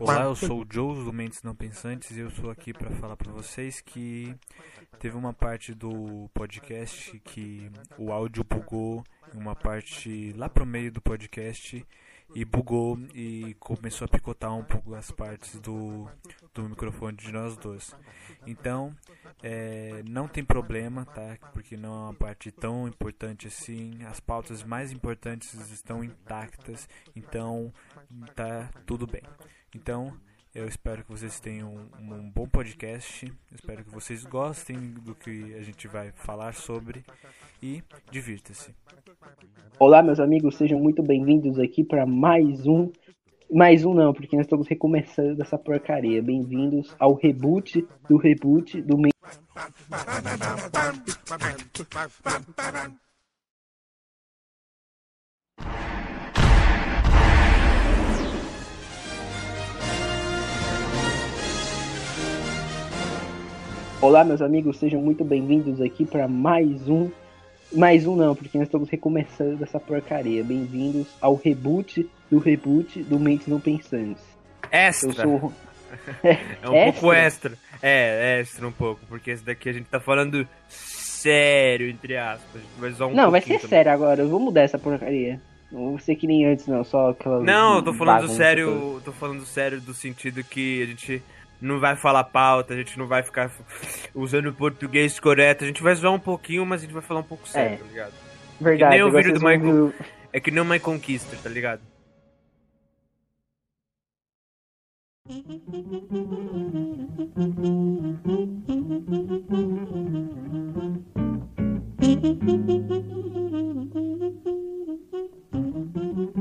Olá, eu sou o Joe do Mentes Não Pensantes e eu estou aqui para falar para vocês que teve uma parte do podcast que o áudio bugou, uma parte lá pro meio do podcast e bugou e começou a picotar um pouco as partes do, do microfone de nós dois. Então, é, não tem problema, tá? Porque não é uma parte tão importante assim. As pautas mais importantes estão intactas, então tá tudo bem. Então, eu espero que vocês tenham um, um bom podcast. Espero que vocês gostem do que a gente vai falar sobre e divirta-se. Olá, meus amigos, sejam muito bem-vindos aqui para mais um. Mais um não, porque nós estamos recomeçando essa porcaria. Bem-vindos ao reboot do reboot do. Olá, meus amigos, sejam muito bem-vindos aqui para mais um. Mais um não, porque nós estamos recomeçando essa porcaria. Bem-vindos ao reboot do reboot do Mentes Não Pensantes. Extra! Eu sou. É um Extra? pouco extra. É, extra um pouco, porque esse daqui a gente tá falando sério, entre aspas. Vai um não, vai ser também. sério agora. Eu vou mudar essa porcaria. Não vou ser que nem antes, não. Só aquela. Não, eu tô falando sério, tô falando sério do sentido que a gente não vai falar pauta, a gente não vai ficar usando o português correto, a gente vai zoar um pouquinho, mas a gente vai falar um pouco sério, É. tá ligado? Verdade, nem o vídeo do Michael. ver o- É que nem uma conquista, tá ligado?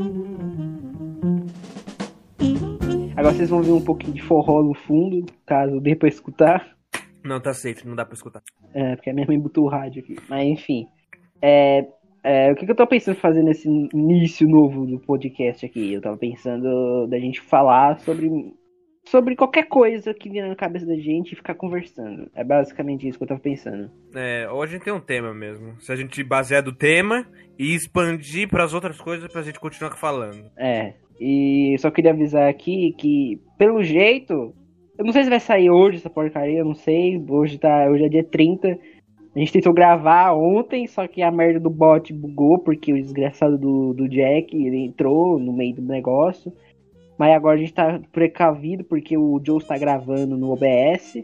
Agora vocês vão ver um pouquinho de forró no fundo, caso dê pra escutar. Não, tá safe, não dá pra escutar. É, porque a minha mãe botou o rádio aqui. Mas enfim. É, é, o que, que eu tô pensando fazer nesse início novo do podcast aqui? Eu tava pensando da gente falar sobre, sobre qualquer coisa que vier na cabeça da gente e ficar conversando. É basicamente isso que eu tava pensando. É, ou a gente tem um tema mesmo. Se a gente basear do tema e expandir pras outras coisas pra gente continuar falando. É. E só queria avisar aqui que, pelo jeito, eu não sei se vai sair hoje essa porcaria, eu não sei. Hoje, tá, hoje é dia 30. A gente tentou gravar ontem, só que a merda do bot bugou, porque o desgraçado do, do Jack ele entrou no meio do negócio. Mas agora a gente tá precavido, porque o Joe está gravando no OBS.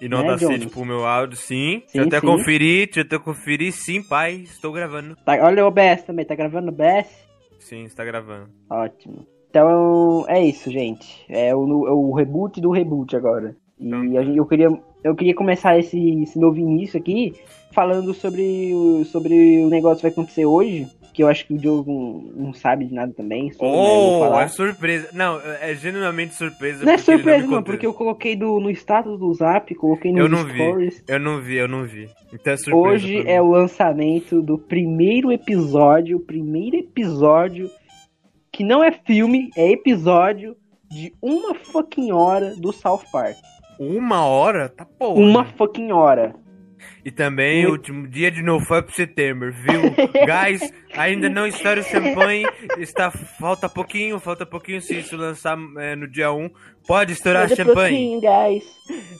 E não Né, dá Jonas? tipo o meu áudio, sim. Sim, deixa eu até sim. conferir, deixa eu até conferir, sim, pai, estou gravando. Tá, olha o OBS também, tá gravando no OBS? Sim, está gravando. Ótimo. Então é isso, gente. É o, é o reboot do reboot agora. E Então- a gente- eu, queria, eu queria começar esse, esse novo início aqui falando sobre, o- sobre o negócio que vai acontecer hoje. Que eu acho que o Joe não, não sabe de nada também. sobre, né, eu Oh, falar. é surpresa. Não, é genuinamente surpresa. Não é surpresa, não, porque eu coloquei do, no status do Zap, coloquei Eu nos não vi. stories. Eu não vi, eu não vi. Então é surpresa. Hoje é o lançamento do primeiro episódio, o primeiro episódio que não é filme, é episódio de uma fucking hora do South Park. Uma hora? Tá porra. Uma fucking hora. E também o último dia de NoFap September, viu? Guys, ainda não estoura o champanhe. Está, falta pouquinho, falta pouquinho se isso lançar é, no dia 1. Pode estourar Olha champanhe. guys.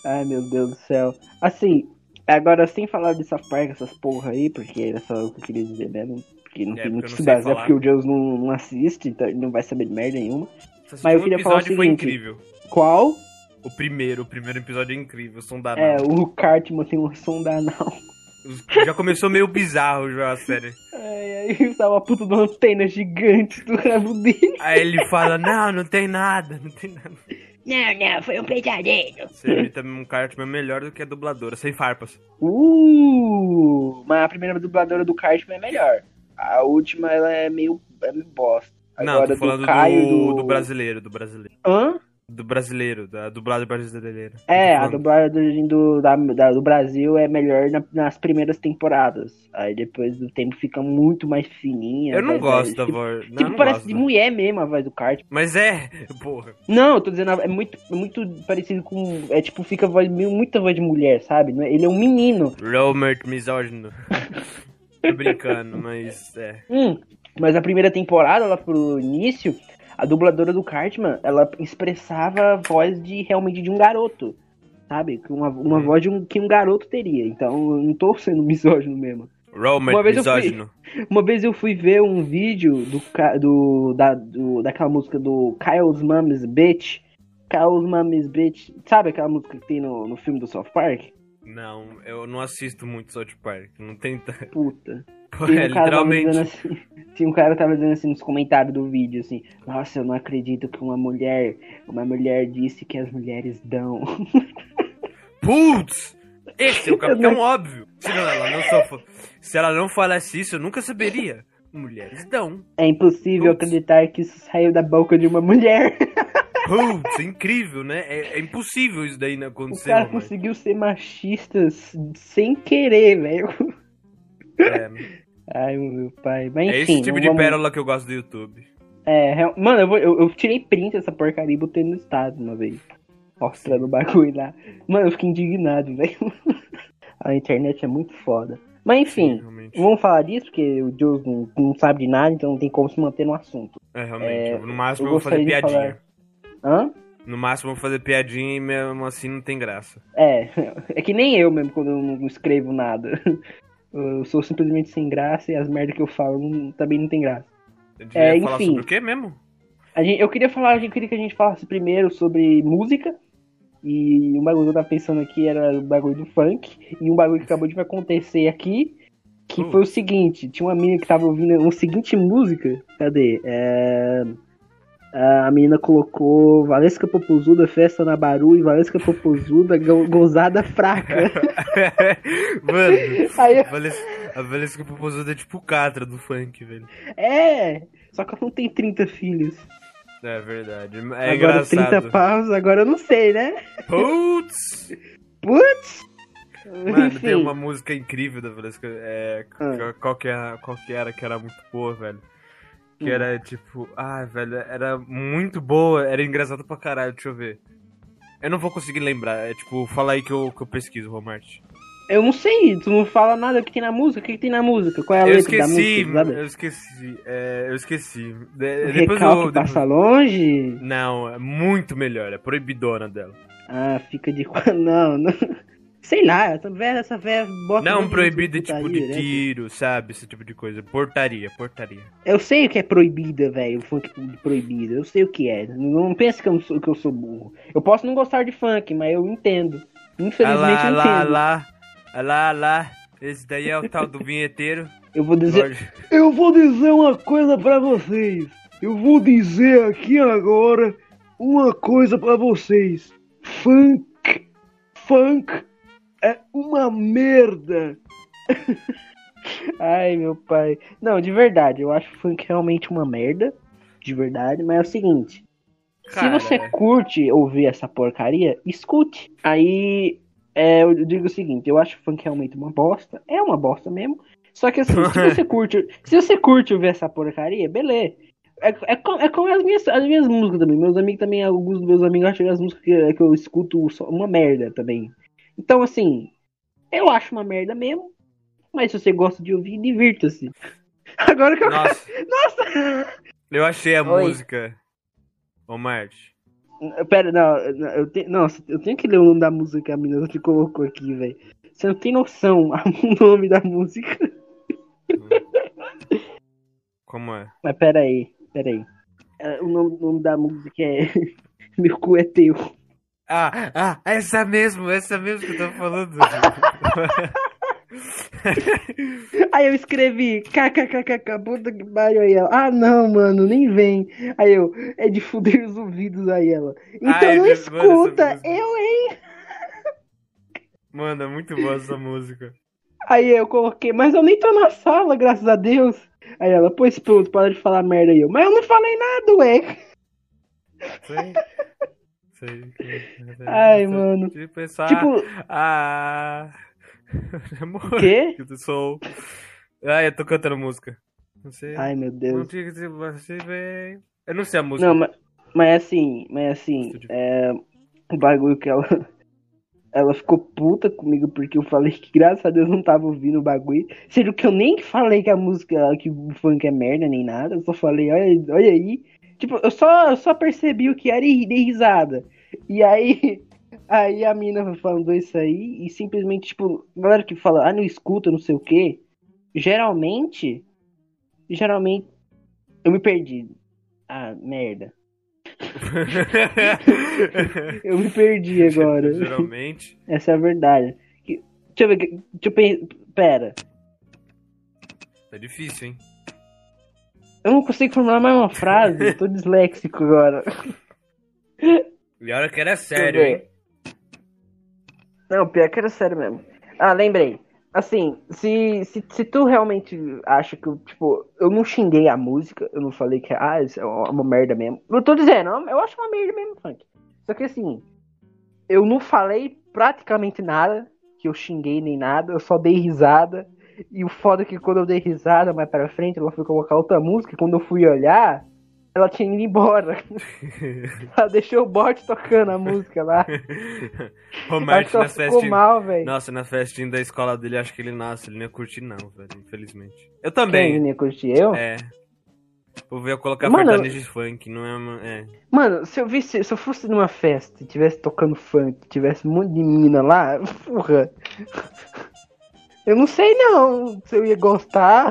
Ai, meu Deus do céu. Assim, agora sem falar de South Park, essas porra aí, porque era só o que eu queria dizer mesmo. Porque não É, tem muito porque que basear, falar. porque o Deus não, não assiste, então ele não vai saber de merda nenhuma. Mas eu queria falar o episódio foi seguinte. incrível. Qual? O primeiro, o primeiro episódio é incrível, som da É, o Cartman tem um som da anal. Já começou meio bizarro já a série. Ai, aí tava uma puta de uma antena gigante do rabo dele. Aí ele fala, não, não tem nada, não tem nada. Não, não, foi um pesadelo. Você imita um Cartman melhor do que a dubladora, sem farpas. Uh, mas a primeira dubladora do Cartman é melhor. A última, ela é meio, é meio bosta. não, Agora tô falando do Caio do, do... do brasileiro, do brasileiro. Hã? do brasileiro, da dublagem brasileira. É, a dublagem do, da, da- do Brasil é melhor na- nas primeiras temporadas. Aí depois do tempo fica muito mais fininha. Eu não né, gosto da Tipo, voz. Não, tipo, não parece gosto de mulher mesmo a voz do Cartman. Mas é, porra. Não, eu tô dizendo, é muito, é muito parecido com. É tipo, fica voz, meio- muita voz de mulher, sabe? Não é- Ele é um menino. Robert misógino. Tô brincando, mas é. Hum, mas a primeira temporada, lá pro início, a dubladora do Cartman, ela expressava a voz de realmente de um garoto. Sabe? Uma, uma Uhum. voz de um, que um garoto teria. Então eu não tô sendo misógino mesmo. Uma vez eu fui- misógino. Uma vez eu fui ver um vídeo do, do, da, do daquela música do Kyle's Mom's Bitch. Kyle's Mom's Bitch. Sabe aquela música que tem no, no filme do South Park? Não, eu não assisto muito South Park. Não tem. t- Puta. Pô, é, um literalmente. assim, tinha um cara que tava dizendo assim nos comentários do vídeo assim, nossa, eu não acredito que uma mulher, uma mulher disse que as mulheres dão. Putz! Esse é o capitão óbvio. Se, não, ela não só, se ela não falasse isso, eu nunca saberia. Mulheres dão. É impossível Putz. acreditar que isso saiu da boca de uma mulher. Putz, incrível, né? É, é impossível isso daí não O acontecer. cara mas- conseguiu ser machista sem querer, velho. É, Ai, meu pai. Mas é enfim, esse tipo de vamos- pérola que eu gosto do YouTube. É, real- mano, eu, vou- eu, eu tirei print dessa porcaria e botei no estado uma vez. Mostrando o bagulho lá. Mano, eu fiquei indignado, velho. A internet é muito foda. Mas enfim, realmente. vamos falar disso, porque o Joe não, não sabe de nada, então não tem como se manter no assunto. É, realmente. É, no máximo eu eu vou fazer piadinha. Hã? No máximo eu vou fazer piadinha e mesmo assim não tem graça. É, é que nem eu mesmo quando eu não escrevo nada. Eu sou simplesmente sem graça e as merdas que eu falo não- também não tem graça. Eu É, falar enfim. sobre o quê mesmo? A gente, eu queria falar, eu queria que a gente falasse primeiro sobre música. E o bagulho que eu tava pensando aqui era o bagulho do funk. E um bagulho que acabou de acontecer aqui. Que Uh. foi o seguinte: tinha uma menina que tava ouvindo uma seguinte música. Cadê? É, a menina colocou Valesca Popozuda, festa na Baru e Valesca Popozuda, go- gozada fraca. Mano, Aí, a Valesca, a Valesca Popozuda é tipo o Catra do funk, velho. é! Só que ela não tem 30 filhos. É verdade. É agora engraçado. 30 paus, agora eu não sei, né? Putz! Putz! Mano, Enfim. tem uma música incrível da Valesca. É, Ah. qual, que era, qual que era que era muito boa, velho? Que Hum. era tipo, ah, velho, era muito boa, era engraçado pra caralho, deixa eu ver. Eu não vou conseguir lembrar, é tipo, fala aí que eu, que eu pesquiso, Romart. Eu não sei, tu não fala nada do que tem na música. O que, tem na música? Qual é a Eu letra da esqueci, música? sabe? eu esqueci, é, eu esqueci. De- depois Recalque eu. passa longe? Não, é muito melhor, é proibidona dela. Ah, fica de. Não, não. Sei lá, essa véia, essa véia bota. Não proibida tipo de direto. tiro, sabe? Esse tipo de coisa. Portaria, portaria. Eu sei o que é proibida, velho. O funk proibido. Eu sei o que é. Não pense que eu, sou, que eu sou burro. Eu posso não gostar de funk, mas eu entendo. Ah Infelizmente lá, eu lá, entendo. lá, ah lá, lá. Esse daí é o tal do vinheteiro. Eu vou dizer. Lorde. Eu vou dizer uma coisa pra vocês. Eu vou dizer aqui agora uma coisa pra vocês. Funk, funk é uma merda. Ai, meu pai. Não, de verdade, eu acho funk realmente uma merda. De verdade, mas é o seguinte. Cara, Se você curte ouvir essa porcaria, escute. Aí, é, eu digo o seguinte, eu acho funk realmente uma bosta. É uma bosta mesmo. Só que assim, se você curte, se você curte ouvir essa porcaria, beleza. É, é, com- é como as minhas, as minhas músicas também. Meus amigos também, alguns dos meus amigos acham que as músicas que, que eu escuto são uma merda também. Então, assim, eu acho uma merda mesmo. Mas se você gosta de ouvir, divirta-se. Agora que eu. Nossa, Nossa! eu achei a Oi. música. Ô, Marte. Pera, não, eu tenho, nossa, eu tenho que ler o nome da música que a menina te colocou aqui, velho. Você não tem noção o nome da música. Como é? Mas pera aí, pera aí. É, O nome, o nome da música é Meu cu é teu. Ah, ah, essa mesmo, essa mesmo que eu tava falando. Aí eu escrevi kkkk, puta que pariu aí ela. Ah não, mano, nem vem. Aí eu, é de fuder os ouvidos aí ela. Então Ai, não meu- mano, essa escuta, eu, hein? Mano, é muito boa essa música. Aí eu coloquei, mas eu nem tô na sala, graças a Deus. Aí ela, pois pronto, para de falar merda aí. Eu, mas eu não falei nada, ué. Sim. Sei. Ai, mano. Que pensar. Tipo, Ah. Amor. o quê? Eu sou. Ah, eu tô cantando música. Não sei. Ai, meu Não Deus. tinha que dizer você vem. Eu não sei a música. Não, mas, mas assim, mas assim, Estúdio. é, o bagulho que ela. Ela ficou puta comigo porque eu falei que graças a Deus não tava ouvindo o bagulho. Sendo que eu nem falei que a música, que o funk é merda nem nada. Eu só falei, olha, olha aí. Tipo, eu só, eu só percebi o que era e dei risada. E aí, aí a mina falando isso aí e simplesmente, tipo, galera que fala, ah, não escuta, não sei o quê. Geralmente, geralmente, eu me perdi. Ah, merda. Eu me perdi agora. Geralmente. Essa é a verdade. Deixa eu ver. Deixa eu pensar. Pera. Tá difícil, hein? Eu não consigo formular mais uma frase. eu tô disléxico agora. E a hora que era sério, hein? Não, pior que era sério mesmo. Ah, lembrei. Assim, se, se, se tu realmente acha que, eu, tipo, eu não xinguei a música, eu não falei que, ah, isso é uma merda mesmo. Eu tô dizendo, eu acho uma merda mesmo, funk. Só que assim, eu não falei praticamente nada, que eu xinguei nem nada, eu só dei risada. E o foda é que quando eu dei risada mais pra frente, ela foi colocar outra música, e quando eu fui olhar, ela tinha ido embora. ela deixou o bot tocando a música lá. o Martin na festinha. mal, velho. Nossa, na festinha da escola dele, acho que ele nasce, ele não ia curtir não, velho, infelizmente. Eu Quem também. não ia curtir eu? É. Vou ver eu colocar Mano, sertanejo de funk, não é, uma- é. Mano, se eu visse, se eu fosse numa festa e tivesse tocando funk, tivesse um monte de mina lá, porra. Eu não sei não se eu ia gostar.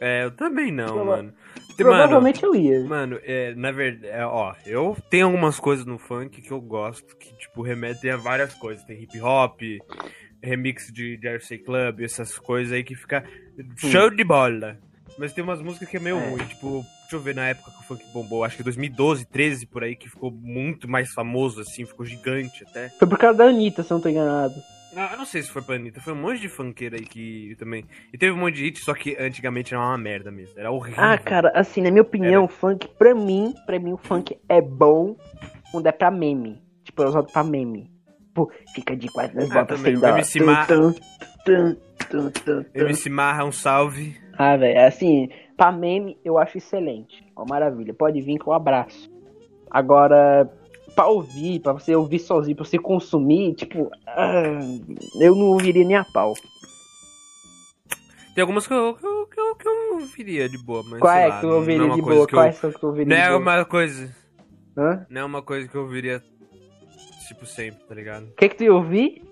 É, eu também não, mano. Mano, Provavelmente eu ia. Mano, é, na verdade, é, ó, eu tenho algumas coisas no funk que eu gosto, que, tipo, remetem a várias coisas. Tem hip hop, remix de Jersey Club, essas coisas aí que fica show de bola. Mas tem umas músicas que é meio É. ruim, tipo, deixa eu ver na época que o funk bombou, acho que 2012, 13 por aí, que ficou muito mais famoso, assim, ficou gigante até. Foi por causa da Anitta, se eu não tô enganado. Ah, eu não sei se foi pra Anitta, foi um monte de funkeira aí que também. E teve um monte de hit, só que antigamente era uma merda mesmo, era horrível. Ah, cara, assim, na minha opinião, o funk, pra mim, pra mim o funk é bom quando é pra meme. Tipo, é usado pra meme. Pô, fica de quatro nas Ah, botas sem dó. MC Mar- Tum, tum, tum, tum, tum. MC Marra, um salve. Ah, velho, assim, pra meme eu acho excelente. Ó, maravilha. Pode vir com um abraço. Agora, pra ouvir, pra você ouvir sozinho, pra você consumir, tipo, ah, eu não ouviria nem a pau. Tem algumas que eu, que eu, que eu, que eu ouviria de boa, mas Qual sei é que tu não é ouviria uma de boa? eu- Quais são que tu ouviria Não de é boa? uma coisa, Hã? não é uma coisa que eu ouviria, tipo, sempre, tá ligado? O que que tu ia ouvir?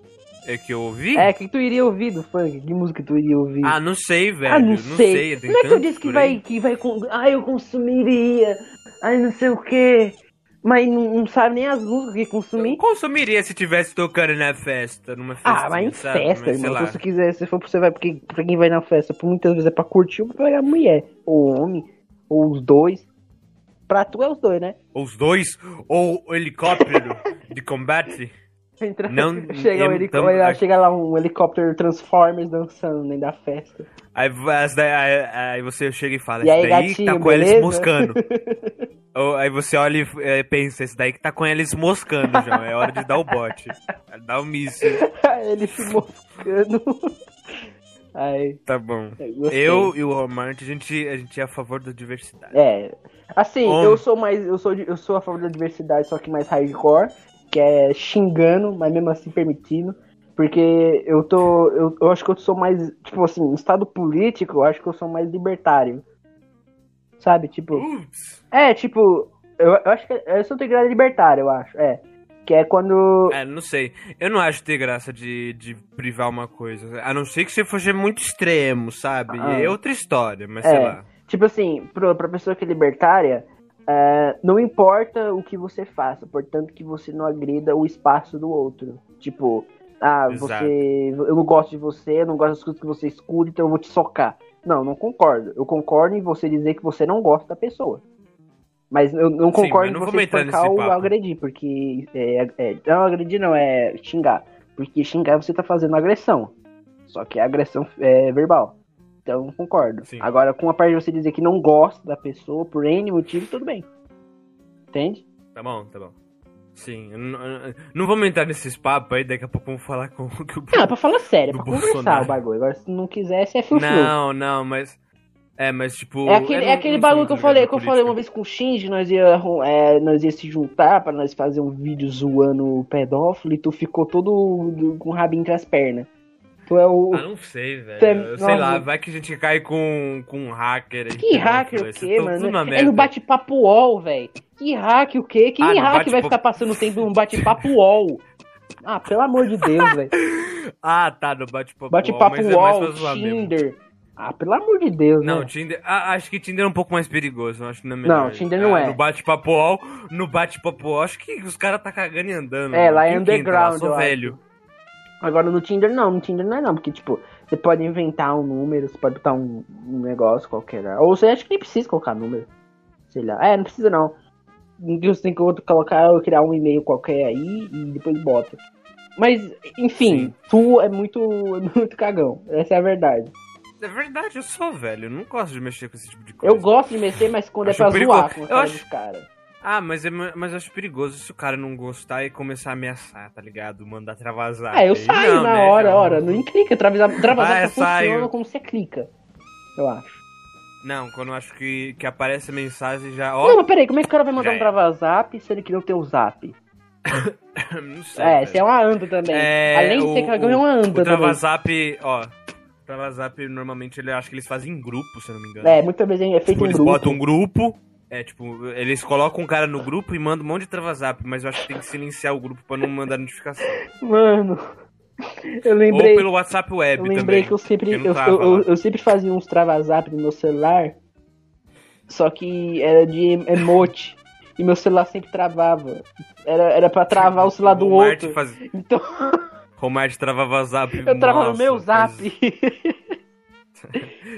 É que eu ouvi? É, o que que tu iria ouvir do funk? Que música tu iria ouvir? Ah, não sei, velho, Ah, não, não sei. tem Como é que tanto disse que vai, que vai com. Ah, eu consumiria. Ai, não sei o quê. Mas não, não sabe nem as músicas que Eu consumir. consumiria se tivesse tocando na festa, numa festa. Ah, mas em sabe? festa, Mas, irmão. lá. Se você quiser, se for pra você vai, porque pra quem vai na festa, por muitas vezes é pra curtir ou pra pegar mulher. Ou homem, ou os dois. Pra tu é os dois, né? Ou os dois, ou o helicóptero de combate. Entra- Não, chega, eu- um helic- olha, chega lá um helicóptero Transformers dançando dentro da festa. Aí, aí, aí você chega e fala, E aí, daí gatinho, tá com eles beleza? moscando. Aí você olha e é, pensa, esse daí que tá com eles moscando, João. É hora de dar o bote. Dá o míssil. Ele se moscando. Aí, Tá bom. gostei. Eu e o Romart, a gente, a gente é a favor da diversidade. É. Assim, Homem. eu sou mais. Eu sou, eu sou a favor da diversidade, só que mais hardcore, que é xingando, mas mesmo assim permitindo. Porque eu tô. Eu, eu acho que eu sou mais. Tipo assim, em estado político, eu acho que eu sou mais libertário. Sabe? Tipo. É, tipo. Eu, eu acho que. Eu sou integrado libertário, eu acho. É. Que é quando. É, não sei. Eu não acho ter graça de, de privar uma coisa. A não ser que você fosse muito extremo, sabe? Ah. É outra história, mas É. sei lá. Tipo assim, pro, pra pessoa que é libertária, é, não importa o que você faça, portanto que você não agrida o espaço do outro. Tipo, ah, Exato. você. Eu não gosto de você, eu não gosto das coisas que você escuta, então eu vou te socar. Não, não concordo. Eu concordo em você dizer que você não gosta da pessoa. Mas eu não Sim, concordo mas não em você espancar ou agredir, porque. É, é, não, agredir não, é xingar. Porque xingar você tá fazendo agressão. Só que é agressão é, verbal. Então, concordo. Sim. Agora, com a parte de você dizer que não gosta da pessoa por N motivo, tudo bem. Entende? Tá bom, tá bom. Sim, não, não vamos entrar nesses papos aí, daqui a pouco vamos falar com que o Não, é pra falar sério, é pra conversar Bolsonaro. o bagulho. Agora, se não quiser, você é fio Não, não, mas. É, mas tipo. É aquele, é aquele bagulho que eu falei, que eu falei uma vez com o Shinji, nós ia, é, nós ia se juntar pra nós fazer um vídeo zoando o pedófilo e tu ficou todo do- com o rabinho entre as pernas. Tu é o. Ah, não sei, velho. Tem- sei lá, vai que a gente cai com, com um hacker aí. Que hacker o quê, mano? É no bate-papo UOL, velho. Que hack o quê? Que Ah, no hack vai bate-papo- ficar passando tempo num bate-papo UOL? Ah, pelo amor de Deus, velho. Ah, tá, no bate-papo. Bate-papo é mais UOL, pra zoar mesmo. Tinder. Ah, pelo amor de Deus, Não, né? Tinder. ah, acho que Tinder é um pouco mais perigoso. Acho que não é melhor. Não, Tinder não Ah, é. No bate-papo UOL, no bate-papo UOL, acho que os caras tá cagando e andando. É, mano. lá é Quem lá? underground, Sou eu acho. Agora no Tinder não, no Tinder não é não, porque tipo, você pode inventar um número, você pode botar um, um negócio qualquer. lá. Ou você acha que nem precisa colocar número. Sei lá. É, não precisa não. Você tem que colocar, criar um e-mail qualquer aí e depois bota. Mas, enfim, Sim. tu é muito, é muito cagão. Essa é a verdade. É verdade, eu sou velho. Eu não gosto de mexer com esse tipo de coisa. Eu gosto de mexer, mas quando Acho é pra perigoso. zoar com Eu cara acho- dos caras. Ah, mas, é, mas acho perigoso se o cara não gostar e começar a ameaçar, tá ligado? Mandar travasar. Ah, eu saio não, na né? hora, Eu- hora. Nem clica, travasar, travasar Ah, só funciona como você clica. Eu acho. Não, quando eu acho que, que aparece a mensagem já. Não, mas peraí, como é que o cara vai mandar Já um é. travazap se ele criou o teu zap? não sei. É, você é uma anda também. É, Além de o- ser cagão, o- é uma anda O também. Travazap, ó. Travazap, normalmente, ele acho que eles fazem em grupo, se eu não me engano. É, muitas vezes é feito Tipo, em eles grupo. botam um grupo. É, tipo, eles colocam um cara no grupo e mandam um monte de travazap, mas eu acho que tem que silenciar o grupo pra não mandar notificação. Mano, eu lembrei, Ou pelo WhatsApp Web eu lembrei também. que eu sempre, eu, trava eu, eu, eu sempre fazia uns travazap no meu celular, só que era de emote. E meu celular sempre travava. Era, era pra travar o celular do Walmart outro. Faz... Então Walmart travava zap. eu travava Nossa, meu zap. faz-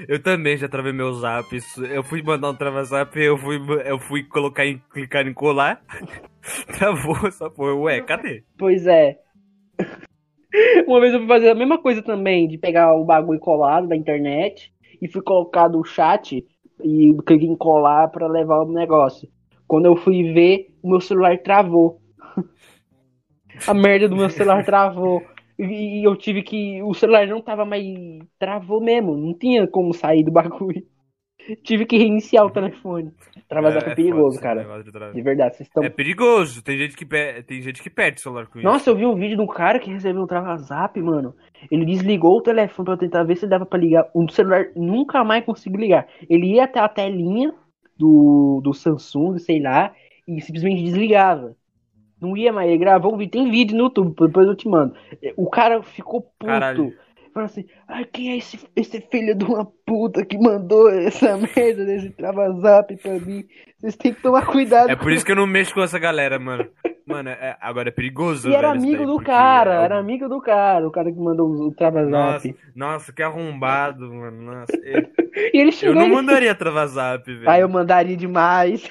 Eu também já travei meu zap. Eu fui mandar um travazap, eu fui, eu fui colocar em, clicar em colar. Travou essa porra. Ué, cadê? Pois é. Uma vez eu fui fazer a mesma coisa também, de pegar o bagulho colado da internet e fui colocar do chat e cliquei em colar pra levar o negócio. Quando eu fui ver, o meu celular travou. A merda do meu celular travou. E eu tive que. O celular não tava mais. Travou mesmo. Não tinha como sair do bagulho. Tive que reiniciar o telefone. Travazar é, é perigoso, foda cara. de verdade, vocês estão. É perigoso. Tem gente que, pe... Tem gente que perde o celular com isso. Nossa, eu vi um vídeo de um cara que recebeu um travazap, mano. Ele desligou o telefone pra tentar ver se dava pra ligar. O celular nunca mais conseguiu ligar. Ele ia até a telinha do, do Samsung, sei lá, e simplesmente desligava. Não ia mais. Ele gravou um vídeo. Tem vídeo no YouTube, depois eu te mando. O cara ficou puto. Caralho. Falou assim: Ai, quem é esse, esse filho de uma puta que mandou essa merda desse travazap pra mim? Vocês têm que tomar cuidado É por isso que eu não mexo com essa galera, mano. Mano, é- agora é perigoso. E era velho, isso amigo daí, do cara, é- era amigo do cara, o cara que mandou o Nossa, travazap. nossa, que arrombado, mano. Nossa, eu, E ele eu xingou não ele. mandaria travazap, velho. Aí eu mandaria demais.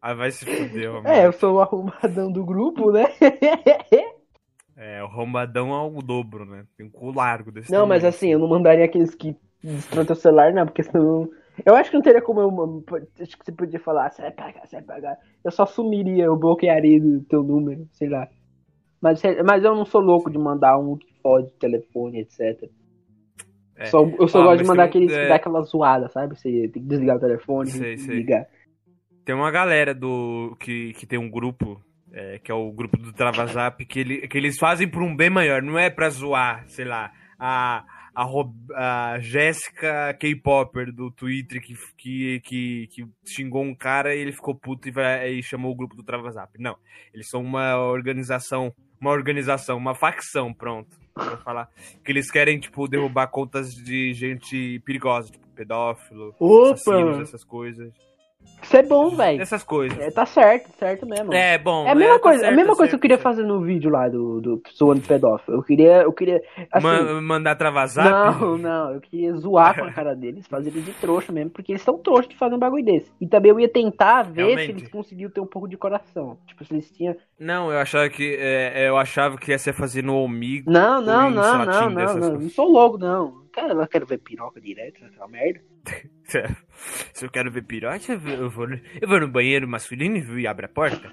Aí vai se fuder, mano. É, eu sou o arrumadão do grupo, né? É, o arrombadão é o dobro, né? Tem um cu largo desse Não, mas tamanho. assim, eu não mandaria aqueles que destrói teu celular, não, porque senão. Eu acho que não teria como eu. Acho que você podia falar, você vai pagar, você vai pagar. Eu só sumiria, eu bloquearia o teu número, sei lá. Mas, mas eu não sou louco de mandar um que pode telefone, etc. É. Só, eu só Ó, gosto mas de mandar aqueles que é. dá aquela zoada, sabe? Você tem que desligar o telefone Sei. Tem uma galera do que, que tem um grupo, é, que é o grupo do Travazap, que, ele, que eles fazem por um bem maior, não é pra zoar, sei lá, a, a, Rob- a Jéssica K-Popper do Twitter que, que, que, que xingou um cara e ele ficou puto e, vai, e chamou o grupo do Travazap. Não, eles são uma organização, uma organização, uma facção, pronto. Vou falar que eles querem, tipo, derrubar contas de gente perigosa, tipo, pedófilo, assassinos, Opa! essas coisas. Isso é bom, velho. Essas coisas. É, tá certo, certo mesmo. É, bom. É a mesma tá coisa, certo, a mesma tá coisa que eu certo, queria fazer no vídeo lá do, do zoando pedófilo. Eu queria, eu queria, assim, Ma- mandar travazar? não, não, eu queria zoar com a cara deles, fazer eles de trouxa mesmo, porque eles são trouxas de fazer um bagulho desse. E também eu ia tentar ver se Realmente. eles conseguiam ter um pouco de coração. Tipo, se eles tinham. Não, eu achava que é, eu achava que ia ser fazer no Omigo. Não, não, não, não, não, não. coisas. Não sou louco, não. Cara, eu quero ver piroca direto, aquela merda. Se eu quero ver pirote, eu vou, eu vou no banheiro masculino e abro a porta.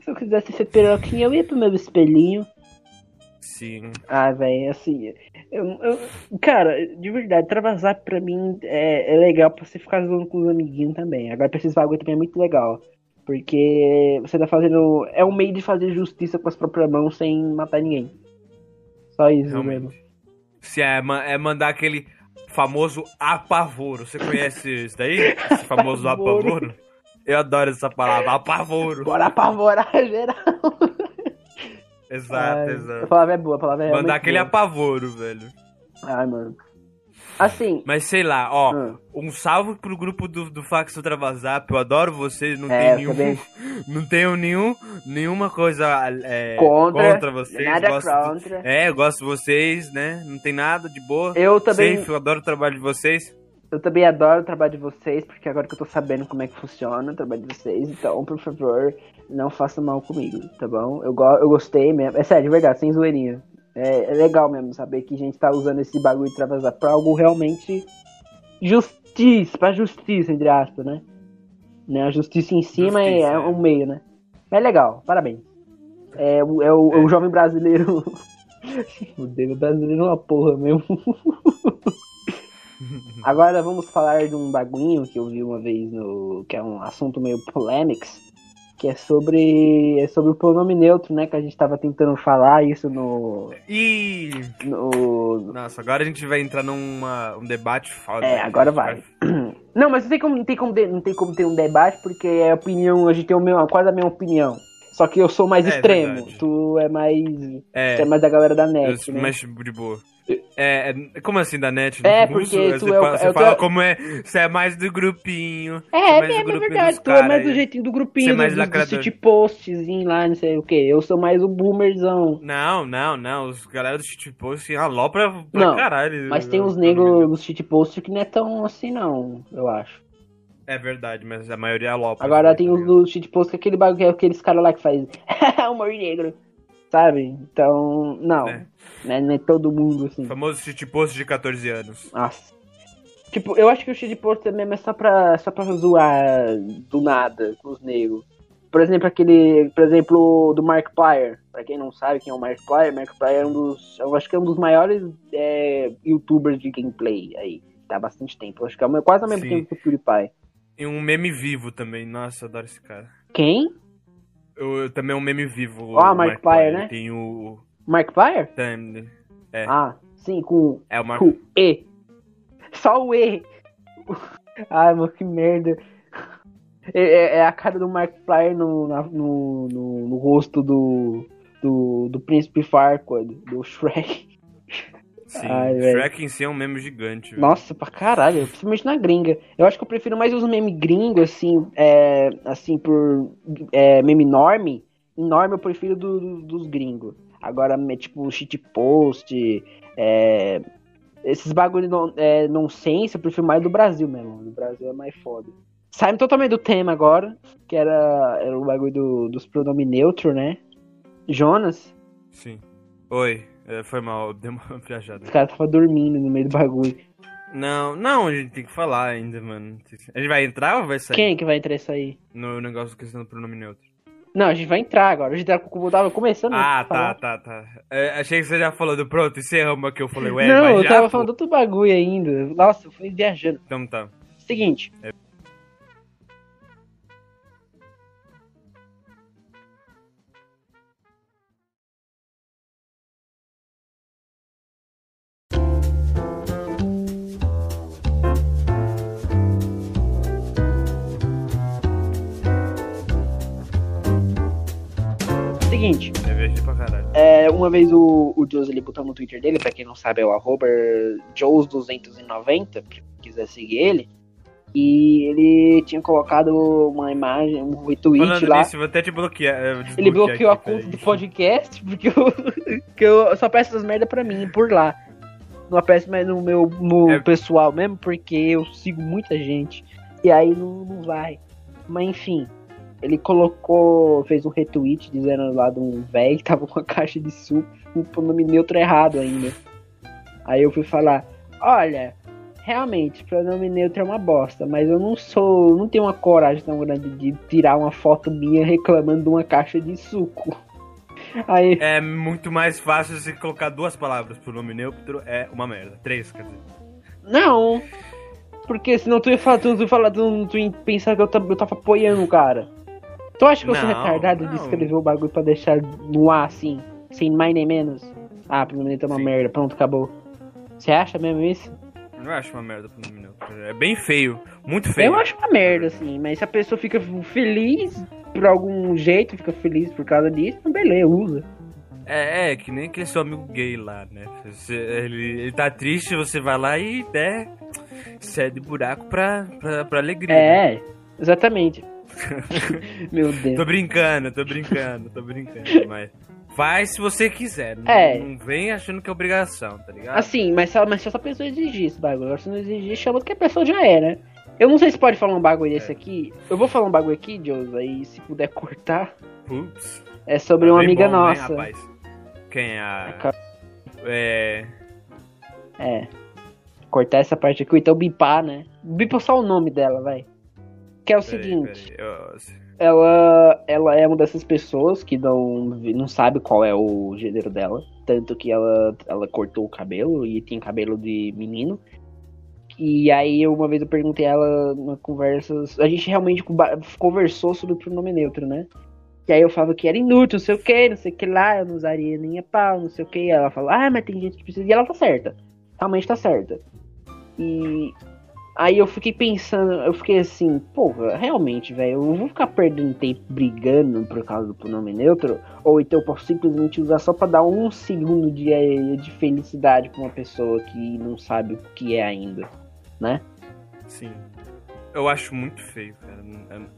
Se eu quisesse ser peroquinha, eu ia pro meu espelhinho. Sim. Ah, velho, assim. Eu, eu- cara, de verdade, Travazap pra mim é, é legal pra você ficar zoando com os amiguinhos também. Agora pra esses bagulho também é muito legal. Porque você tá fazendo. É um meio de fazer justiça com as próprias mãos sem matar ninguém. Só isso mesmo. Se é, é mandar aquele famoso apavoro. Você conhece isso daí? Esse famoso Apavoro. Eu adoro essa palavra, apavoro. Bora apavorar geral. Exato, Ai, A exato. palavra é boa, a palavra é Mandar aquele boa. apavoro, velho. Ai, mano. Assim. Mas sei lá, ó, Ah. um salve pro grupo do, do Facção Travazap, eu adoro vocês, não É, tem eu nenhum. também. Não tenho nenhum, nenhuma coisa é, Contra, vocês. nada gosto contra. É, eu gosto de vocês, né? Não tem nada de boa. Eu também, Safe, eu adoro o trabalho de vocês. eu também adoro o trabalho de vocês, porque agora que eu tô sabendo como é que funciona o trabalho de vocês, então, por favor, não faça mal comigo, tá bom? Eu, go eu gostei mesmo. É sério, de verdade, sem zoeirinha. É, é legal mesmo saber que a gente tá usando esse bagulho de travasar pra algo realmente justiça, pra justiça, entre aspas, né? né? A justiça em cima é, Justiça, é é. um meio, né? É legal, parabéns. É, o- é o, é o jovem brasileiro. o Deus brasileiro é uma porra mesmo. Agora vamos falar de um bagulho que eu vi uma vez no. que é um assunto meio polêmix, que é sobre. é sobre o pronome neutro, né? Que a gente tava tentando falar isso no. E. no Nossa, agora a gente vai entrar num um debate foda. É, agora vai. Não, mas não tem como, não tem como, ter, não tem como ter um debate, porque é opinião, a gente tem o mesmo, quase a mesma opinião. Só que eu sou mais É, extremo, verdade. tu é mais. É, Você é mais da galera da eu net, sou né? mais de boa. É, é, como assim da net? É, porque tu você é fala, é você fala como é. Você é mais do grupinho. É, é mesmo, é grupinho verdade. Tu é mais do jeitinho do Você é grupinho, mais do, do, city postzinho lá, não sei o que. Eu sou mais o boomerzão. Não, não, não. Os galera do shitpost assim, alopra pra Não, caralho. Mas tem uns negros dos shit post que não é tão assim, não, eu acho. É verdade, mas a maioria alopra. Agora assim, tem tá os do shit post que é aquele bagulho, que é aqueles caras lá que faz humor negro, sabe? Então, não. É. Né? Não é todo mundo assim. Famoso shitpost de 14 anos. Nossa. Tipo, eu acho que o shit post mesmo é só pra, só pra zoar do nada com os negros. Por exemplo, aquele. Por exemplo, do Mark Plyer. Pra quem não sabe quem é o Mark Plyer, Mark Plyer é um dos. Eu acho que é um dos maiores é, youtubers de gameplay aí. Tá há bastante tempo. Eu acho que é o- quase ao mesmo Sim. tempo que o PewDiePie. E um meme vivo também. Nossa, eu adoro esse cara. Quem? Eu, também é um meme vivo. Ah, Mark Plyer, né? Tem o. Mark Plyer? Tem, É. Ah, sim, com é o Mark. o E. Só o E. Ai, mano, que merda. É, é- é a cara do Mark Plyer no, na- no, no, no rosto do, do, do Príncipe Farquaad, do Shrek. Sim. Ai. Shrek em si é um meme gigante. velho. Nossa, pra caralho, principalmente na gringa. Eu acho que eu prefiro mais os meme gringos, assim, é, assim, por é, meme norme. Enorme eu prefiro do- do- dos gringos. Agora, tipo, shitpost, é, esses bagulho non, é, nonsense, eu prefiro mais do Brasil mesmo. Do Brasil é mais foda. Saímos totalmente do tema agora, que era, era o bagulho do, dos pronomes neutro, né? Jonas, Sim. Oi, é, foi mal, deu uma viajada. os caras tava dormindo no meio do bagulho. Não, não, a gente tem que falar ainda, mano. A gente vai entrar ou vai sair? Quem que vai entrar isso aí? No negócio questão do pronome neutro. Não, a gente vai entrar agora. A gente tava, como tava começando. Ah, tá, tá, tá. É, achei que você já falou do pronto, encerramos aqui. Eu falei, ué, não, eu tava falando outro bagulho ainda. Nossa, eu fui viajando. Então tá. Seguinte. Seguinte, pra caralho. é, uma vez o, o Jones ele botou no Twitter dele, pra quem não sabe, é o arroba Joes290, pra quem quiser seguir ele. E ele tinha colocado uma imagem, um retweet Falando lá. nisso, vou até te bloquear. Ele bloqueou a aqui, conta peraí. do podcast porque eu, que eu só peço essas merda pra mim por lá. Não peço mais no meu no É. pessoal mesmo, porque eu sigo muita gente. E aí não, não vai. Mas enfim, ele colocou, fez um retweet dizendo lá de um velho que tava com a caixa de suco com o nome neutro errado ainda. Aí eu fui falar, olha, realmente, pronome neutro é uma bosta, mas eu não sou, não tenho uma coragem tão grande de tirar uma foto minha reclamando de uma caixa de suco. Aí, É muito mais fácil você colocar duas palavras pro nome neutro, é uma merda. Três, quer dizer. não, porque senão tu ia falar, tu, tu, ia falar, tu, tu ia pensar que eu, eu tava apoiando o cara. Tu acha que eu sou Não, retardado de não. escrever o bagulho pra deixar no ar assim, sem mais nem menos? Ah, pronome neutro é uma Sim. merda, pronto, acabou. Você acha mesmo isso? Eu não acho uma merda pro nome neutro. É bem feio. Muito feio. Eu acho uma merda, assim, mas se a pessoa fica feliz por algum jeito, fica feliz por causa disso, então beleza, usa. É, é, que nem aquele seu amigo gay lá, né? Você- ele, ele tá triste, você vai lá e, né, cede buraco pra, pra, pra alegria. né? É, exatamente. Meu Deus. Tô brincando, tô brincando, tô brincando, mas faz se você quiser. Não, É. não vem achando que é obrigação, tá ligado? Assim, mas se, mas se essa pessoa exigir esse bagulho, agora se não exigir, chama que a pessoa já é, né? Eu não sei se pode falar um bagulho desse aqui. Eu vou falar um bagulho aqui, Jones, aí se puder cortar. Putz. É sobre uma Bem amiga bom, né, nossa. rapaz? Quem é a. Ca- É. É. Cortar essa parte aqui, então bipar, né? Bipa só o nome dela, vai. Que é o peraí, seguinte. peraí, ela, ela é uma dessas pessoas que não, não sabe qual é o gênero dela. Tanto que ela, ela cortou o cabelo e tem cabelo de menino. E aí, uma vez eu perguntei a ela numa conversa. A gente realmente conversou sobre o pronome neutro, né? E aí eu falava que era inútil, não sei o que, não sei o que lá, eu não usaria nem a pau, não sei o que. Ela falou, ah, mas tem gente que precisa. E ela tá certa. Realmente tá certa. E Aí eu fiquei pensando, eu fiquei assim, pô, realmente, velho, eu vou ficar perdendo tempo brigando por causa do pronome neutro, ou então eu posso simplesmente usar só pra dar um segundo de, eh, de felicidade pra uma pessoa que não sabe o que é ainda, né? Sim. Eu acho muito feio, cara.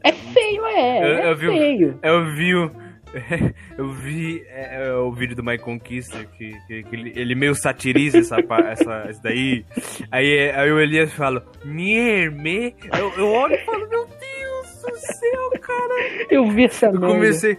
É feio, é, Eu- é eu vi feio. Eu vi. Eu vi é, é, o vídeo do My Conquista, que, que, que ele, ele meio satiriza essa, essa, isso daí. Aí, aí o Elias fala, Mierme. Eu, eu olho e falo, meu Deus do céu, cara. Eu vi essa Eu merda. comecei.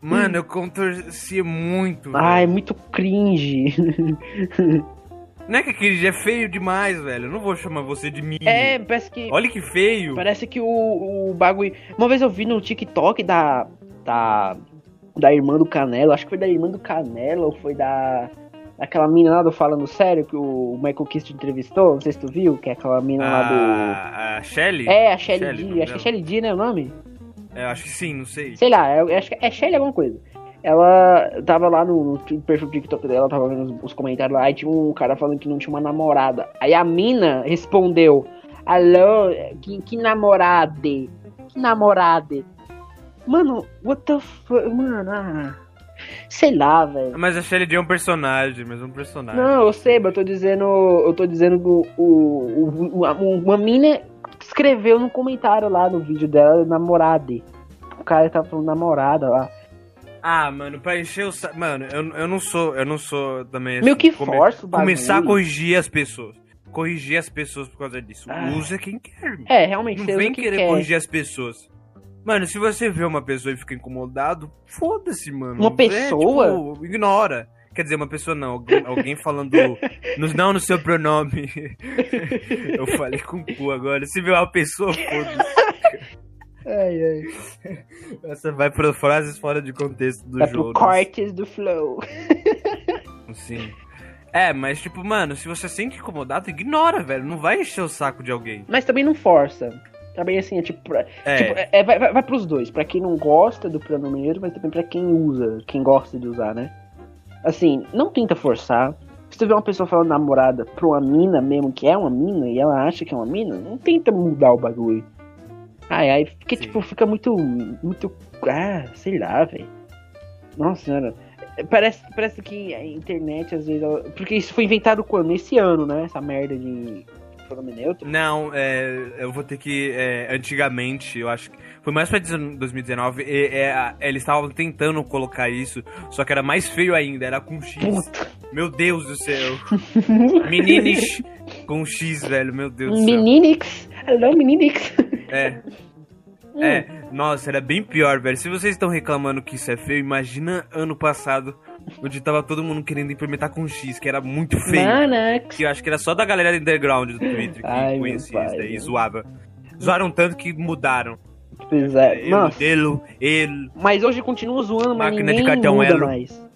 Mano, eu contorcia muito. Ai, velho. muito cringe. Não é que dia é feio demais, velho. Eu não vou chamar você de mim. é, parece que. Olha que feio. Parece que o, o bagulho. Uma vez eu vi no TikTok da. Da. Da irmã do Canelo. Acho que foi da irmã do Canelo ou foi da. Daquela mina lá do Falando Sério que o Michael Kister entrevistou. Não sei se tu viu, que é aquela mina lá do. A, a Shelly? É, a Shelly, Shelly, D. Acho que é. Shelly D, né? O nome? É, acho que sim, não sei. Sei lá, eu acho que é Shelly alguma coisa. Ela tava lá no, no perfil do TikTok dela, tava vendo os, os comentários lá, e tinha um cara falando que não tinha uma namorada. Aí a mina respondeu: Alô, que, que namorade? Que namorade? Mano, what the fuck? Mano, ah, sei lá, velho. Mas a Shelly D é um personagem, mas um personagem. Não, eu sei, mas eu tô dizendo. Eu tô dizendo que o, o, o- o- a- uma mina escreveu no comentário lá no vídeo dela, namorade. O cara tava falando namorada lá. Ah, mano, pra encher o saco. Mano, eu, eu não sou. Eu não sou também. Meio que come- força. Começar a corrigir as pessoas. Corrigir as pessoas por causa disso. Ah. Usa quem quer. meu. É, realmente, Não vem querer quer. corrigir as pessoas. Mano, se você vê uma pessoa e fica incomodado, foda-se, mano. Uma É, pessoa? tipo, ignora. Quer dizer, uma pessoa não, alguém, alguém falando no, não no seu pronome. Eu falei com o cu agora. Se vê uma pessoa, foda-se. Ai, ai. Essa vai para frases fora de contexto do Vai jogo. cortes do flow. Sim. É, mas tipo, mano, se você sente incomodado, ignora, velho. Não vai encher o saco de alguém. Mas também não força. Também assim, é tipo. pra- É. tipo, é- é- vai, vai, vai pros dois. Pra quem não gosta do pronome neutro, mas também pra quem usa, quem gosta de usar, né? Assim, não tenta forçar. Se tu vê uma pessoa falando namorada pra uma mina mesmo, que é uma mina, e ela acha que é uma mina, não tenta mudar o bagulho. Ai, ai, porque, Sim. tipo, fica muito. Muito. Ah, sei lá, velho. Nossa senhora. Parece, parece que a internet, às vezes. ela- Porque isso foi inventado quando? Esse ano, né? Essa merda de pronome neutro. Não, é, eu vou ter que. é, antigamente, eu acho que. Foi mais pra 2019. e- é, eles estavam tentando colocar isso, só que era mais feio ainda, era com X. Puta. Meu Deus do céu. Menines com X, velho, meu Deus do céu. Meninix. Meninix. É. É, nossa, era bem pior, velho. Se vocês estão reclamando que isso é feio, imagina ano passado onde tava todo mundo querendo implementar com X, que era muito feio. Nanax. Que eu acho que era só da galera do underground do Twitter que Ai, conhecia isso daí e zoava. Zoaram tanto que mudaram. Pois é. Nossa, ele, mas hoje continua zoando, mas Máquina de cartão muda Elo. mais.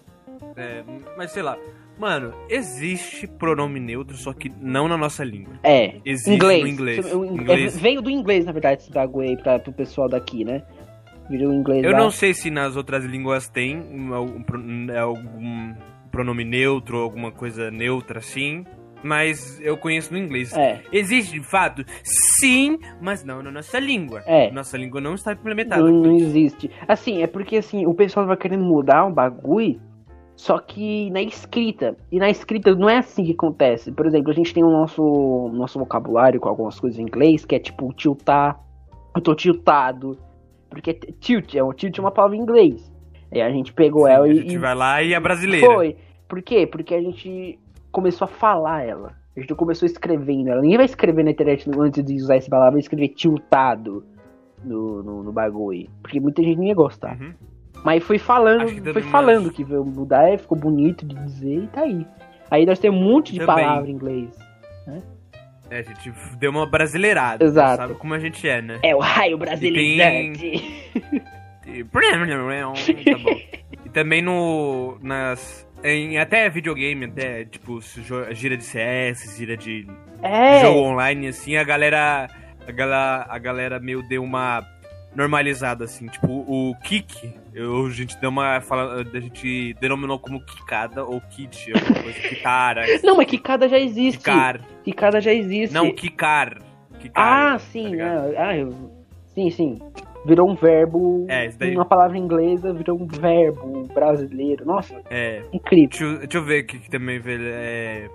é, mas sei lá. Mano, existe pronome neutro, só que não na nossa língua. É. Existe inglês. no inglês. Inglês. é, veio do inglês, na verdade, esse bagulho aí pra, pro pessoal daqui, né? Inglês Eu lá. não sei se nas outras línguas tem algum, pro- algum pronome neutro, alguma coisa neutra assim, mas eu conheço no inglês. É. Existe de fato? Sim, mas não na nossa língua. É. Nossa língua não está implementada. Não, não existe. Assim, é porque assim, o pessoal vai querendo mudar um bagulho, só que na escrita. E na escrita não é assim que acontece. Por exemplo, a gente tem o nosso, nosso vocabulário com algumas coisas em inglês, que é tipo tiltar. Eu tô tiltado. Porque tilt é, um- tilt é uma palavra em inglês. Aí a gente pegou Sim, ela a e. gente e vai lá e é brasileira. Foi. Por quê? Porque a gente começou a falar ela. A gente começou escrevendo ela. Ninguém vai escrever na internet antes de usar essa palavra, vai escrever tiltado no, no, no bagulho. Porque muita gente não ia gostar. Uhum. Mas foi falando, foi mais- falando que veio mudar, e ficou bonito de dizer e tá aí. Aí nós temos um monte de Também. palavra em inglês. É, a gente deu uma brasileirada. Exato. Sabe como a gente é, né? É o raio brasileirante. E... Tá bom. E também no. Nas. Em até videogame, até, tipo, gira de CS, gira de É, jogo online, assim, a galera. A galera, a galera meio deu uma normalizada, assim. Tipo, o kick, eu, a gente deu uma. Fala, a gente denominou como kikada ou kit, alguma coisa. Kitara. não, mas Kikada já existe. Kikar. Kikada já existe. Não, kikar. Kikar, Ah, tá sim, ligado? ah, ah, eu- sim, sim. Virou um verbo, É, isso daí. uma palavra inglesa virou um verbo brasileiro. Nossa, É. incrível. Deixa eu, deixa eu ver o que, também velho, é.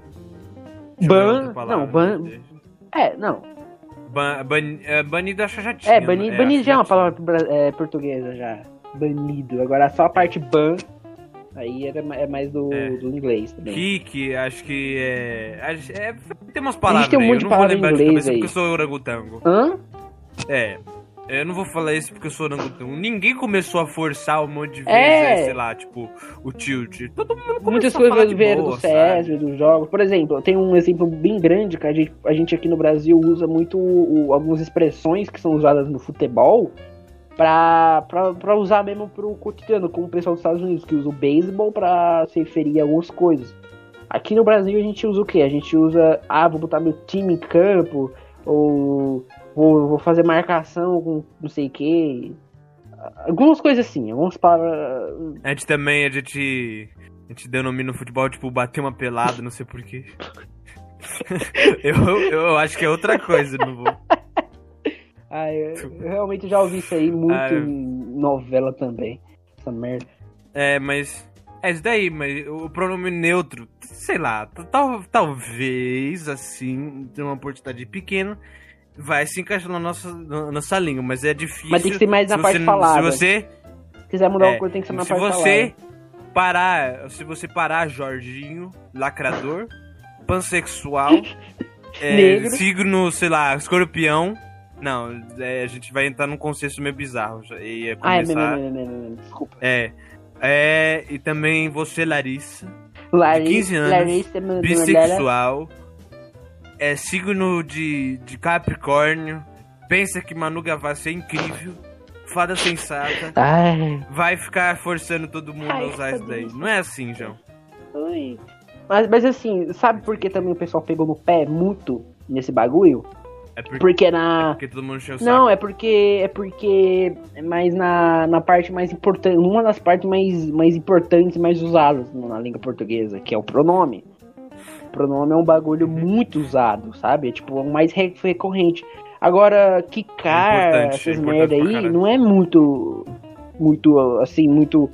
Ban, não, ban, é, não. Ban, ban, é, banido acho que já tinha. É, banido, né? banido acho já é uma tinha. palavra é, portuguesa já. Banido. Agora só a parte ban, aí era, é mais do, É. do inglês também. Kick, acho que é, é. Tem umas palavras. tem um monte eu de não vou palavra em lembrar de inglês cabeça aí. porque eu sou orangotango. Hã? É. Eu não vou falar isso porque eu sou orangotango. Ninguém começou a forçar um monte de vezes, É. é, sei lá, tipo, o tilt. Todo mundo começou Muitas coisas de vieram do CS, sabe? dos jogos. Por exemplo, tem um exemplo bem grande que a gente, a gente aqui no Brasil usa muito o- algumas expressões que são usadas no futebol pra, pra, pra usar mesmo pro cotidiano, como o pessoal dos Estados Unidos, que usa o beisebol pra se referir a algumas coisas. Aqui no Brasil a gente usa o quê? A gente usa, ah, vou botar meu time em campo, ou vou, vou fazer marcação com não sei o quê. Algumas coisas assim, algumas palavras. A gente também, a gente. A gente denomina o futebol, tipo, bater uma pelada, não sei porquê. eu, eu acho que é outra coisa, não vou. Ah, eu, eu realmente já ouvi isso aí muito Ah, eu- em novela também. Essa merda. É, mas. É isso daí, mas o pronome neutro, sei lá, tal, talvez, assim, de uma porcentagem pequena, vai se encaixar na nossa, na nossa língua, mas é difícil. Mas tem que ser mais na se parte você, falada. Se você. Se quiser mudar é, uma coisa, tem que ser na se parte você falada. parar. Se você parar Jorginho, lacrador, pansexual, é, signo, sei lá, escorpião. Não, é, a gente vai entrar num contexto meio bizarro. E ia Ah, é começar. mesmo, mesmo, mesmo, mesmo. Desculpa. É. É, e também você, Larissa, Larissa, 15 anos, Larissa, meu- bissexual, é signo de, de Capricórnio, pensa que Manu Gavassi é incrível, fada sensata, Ai, vai ficar forçando todo mundo Ai, a usar isso daí. Não é assim, João. ui. Mas, mas assim, sabe por que também o pessoal pegou no pé muito nesse bagulho? É porque, Porque na. porque todo mundo encheu o Não, saco. é porque. É porque. É mais na, na parte mais importante. Uma das partes mais, mais importantes, mais usadas na língua portuguesa, que é o pronome. Pronome é um bagulho Uhum. muito usado, sabe? É tipo o mais re- recorrente. Agora, quicar, Importante, essas importante merda aí, não é muito. Muito, assim, muito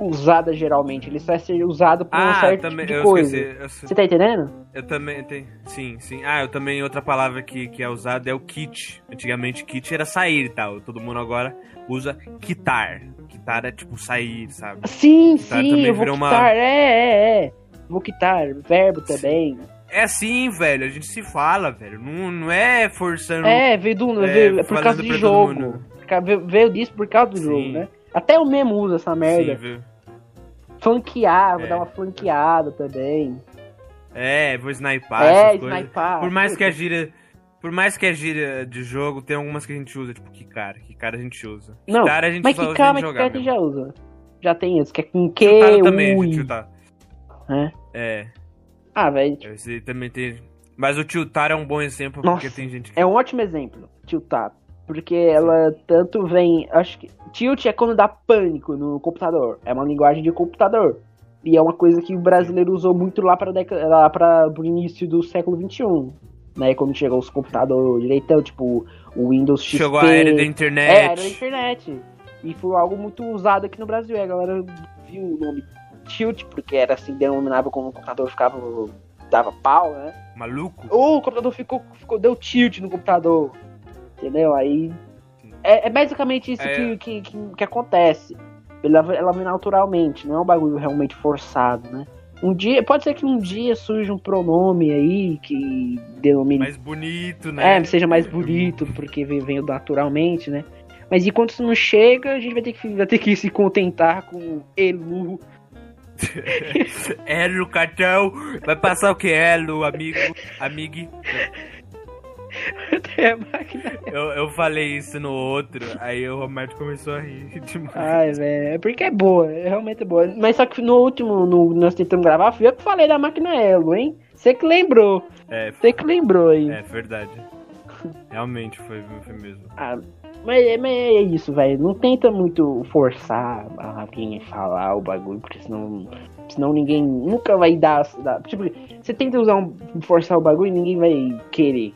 usada geralmente. Ele só é ser usado por um Ah, certo também, tipo de coisa. esqueci. Você tá entendendo? eu também tenho. Sim, sim. Ah, eu também. Outra palavra que, que é usada é o kit. Antigamente, kit era sair e tal. Todo mundo agora usa quitar. Quitar é tipo sair, sabe? Sim, Quitar sim, também eu vou virou uma- quitar. É, é, é. Vou quitar. Verbo também. É assim, velho. A gente se fala, velho. Não, não é forçando. É, veio, do, É, veio- é por causa de jogo. Veio, veio disso por causa do Sim. jogo, né? Até o memo usa essa merda. Sim, viu? Flanquear, vou É. dar uma flanqueada também. É, vou snipar é, sniper. Por mais que a gíria. Por mais que a gíria de jogo, tem algumas que a gente usa, tipo, que cara, que cara a gente usa. Não, cara a gente mas que calma, em que cara que mesmo. já usa. Já tem isso, que é com Q, Tiltado também, U, I. tiltar. É. É, Ah, velho, esse também tem. Mas o tiltar é um bom exemplo, Nossa, porque tem gente que. é um ótimo exemplo, tiltar. Porque ela tanto vem. Acho que. Tilt é quando dá pânico no computador. É uma linguagem de computador. E é uma coisa que o brasileiro usou muito lá para lá para o início do século XXI. Né, quando chegou os computadores direitão, tipo o Windows XP. Chegou a era da É, internet. era da internet. E foi algo muito usado aqui no Brasil. E a galera viu o nome Tilt, porque era assim, denominava como o computador ficava. dava pau, né? Maluco? Ou o computador ficou, ficou. deu tilt no computador. Entendeu? Aí. É, é basicamente isso É. que, que, que, que acontece. Ela, ela vem naturalmente, não é um bagulho realmente forçado, né? Um dia, pode ser que um dia surja um pronome aí que denomine Mais bonito, né? é, seja mais bonito, porque veio, veio naturalmente, né? Mas enquanto isso não chega, a gente vai ter que, vai ter que se contentar com Elu. Elo, cartão. Vai passar o que? Elo, amigo, amigue. Até a máquina. Eu, eu falei isso no outro, aí o Roberto começou a rir demais. Ai, velho, é porque é boa, é realmente boa. Mas só que no último, no, nós tentamos gravar, fui eu que falei da máquina Elo, hein? Você que lembrou, É, você que lembrou aí. é verdade. Realmente foi, foi mesmo. Ah, mas, mas é isso, velho. Não tenta muito forçar alguém a falar o bagulho, porque senão. Senão ninguém nunca vai dar. dar- tipo, você tenta usar um. forçar o bagulho e ninguém vai querer.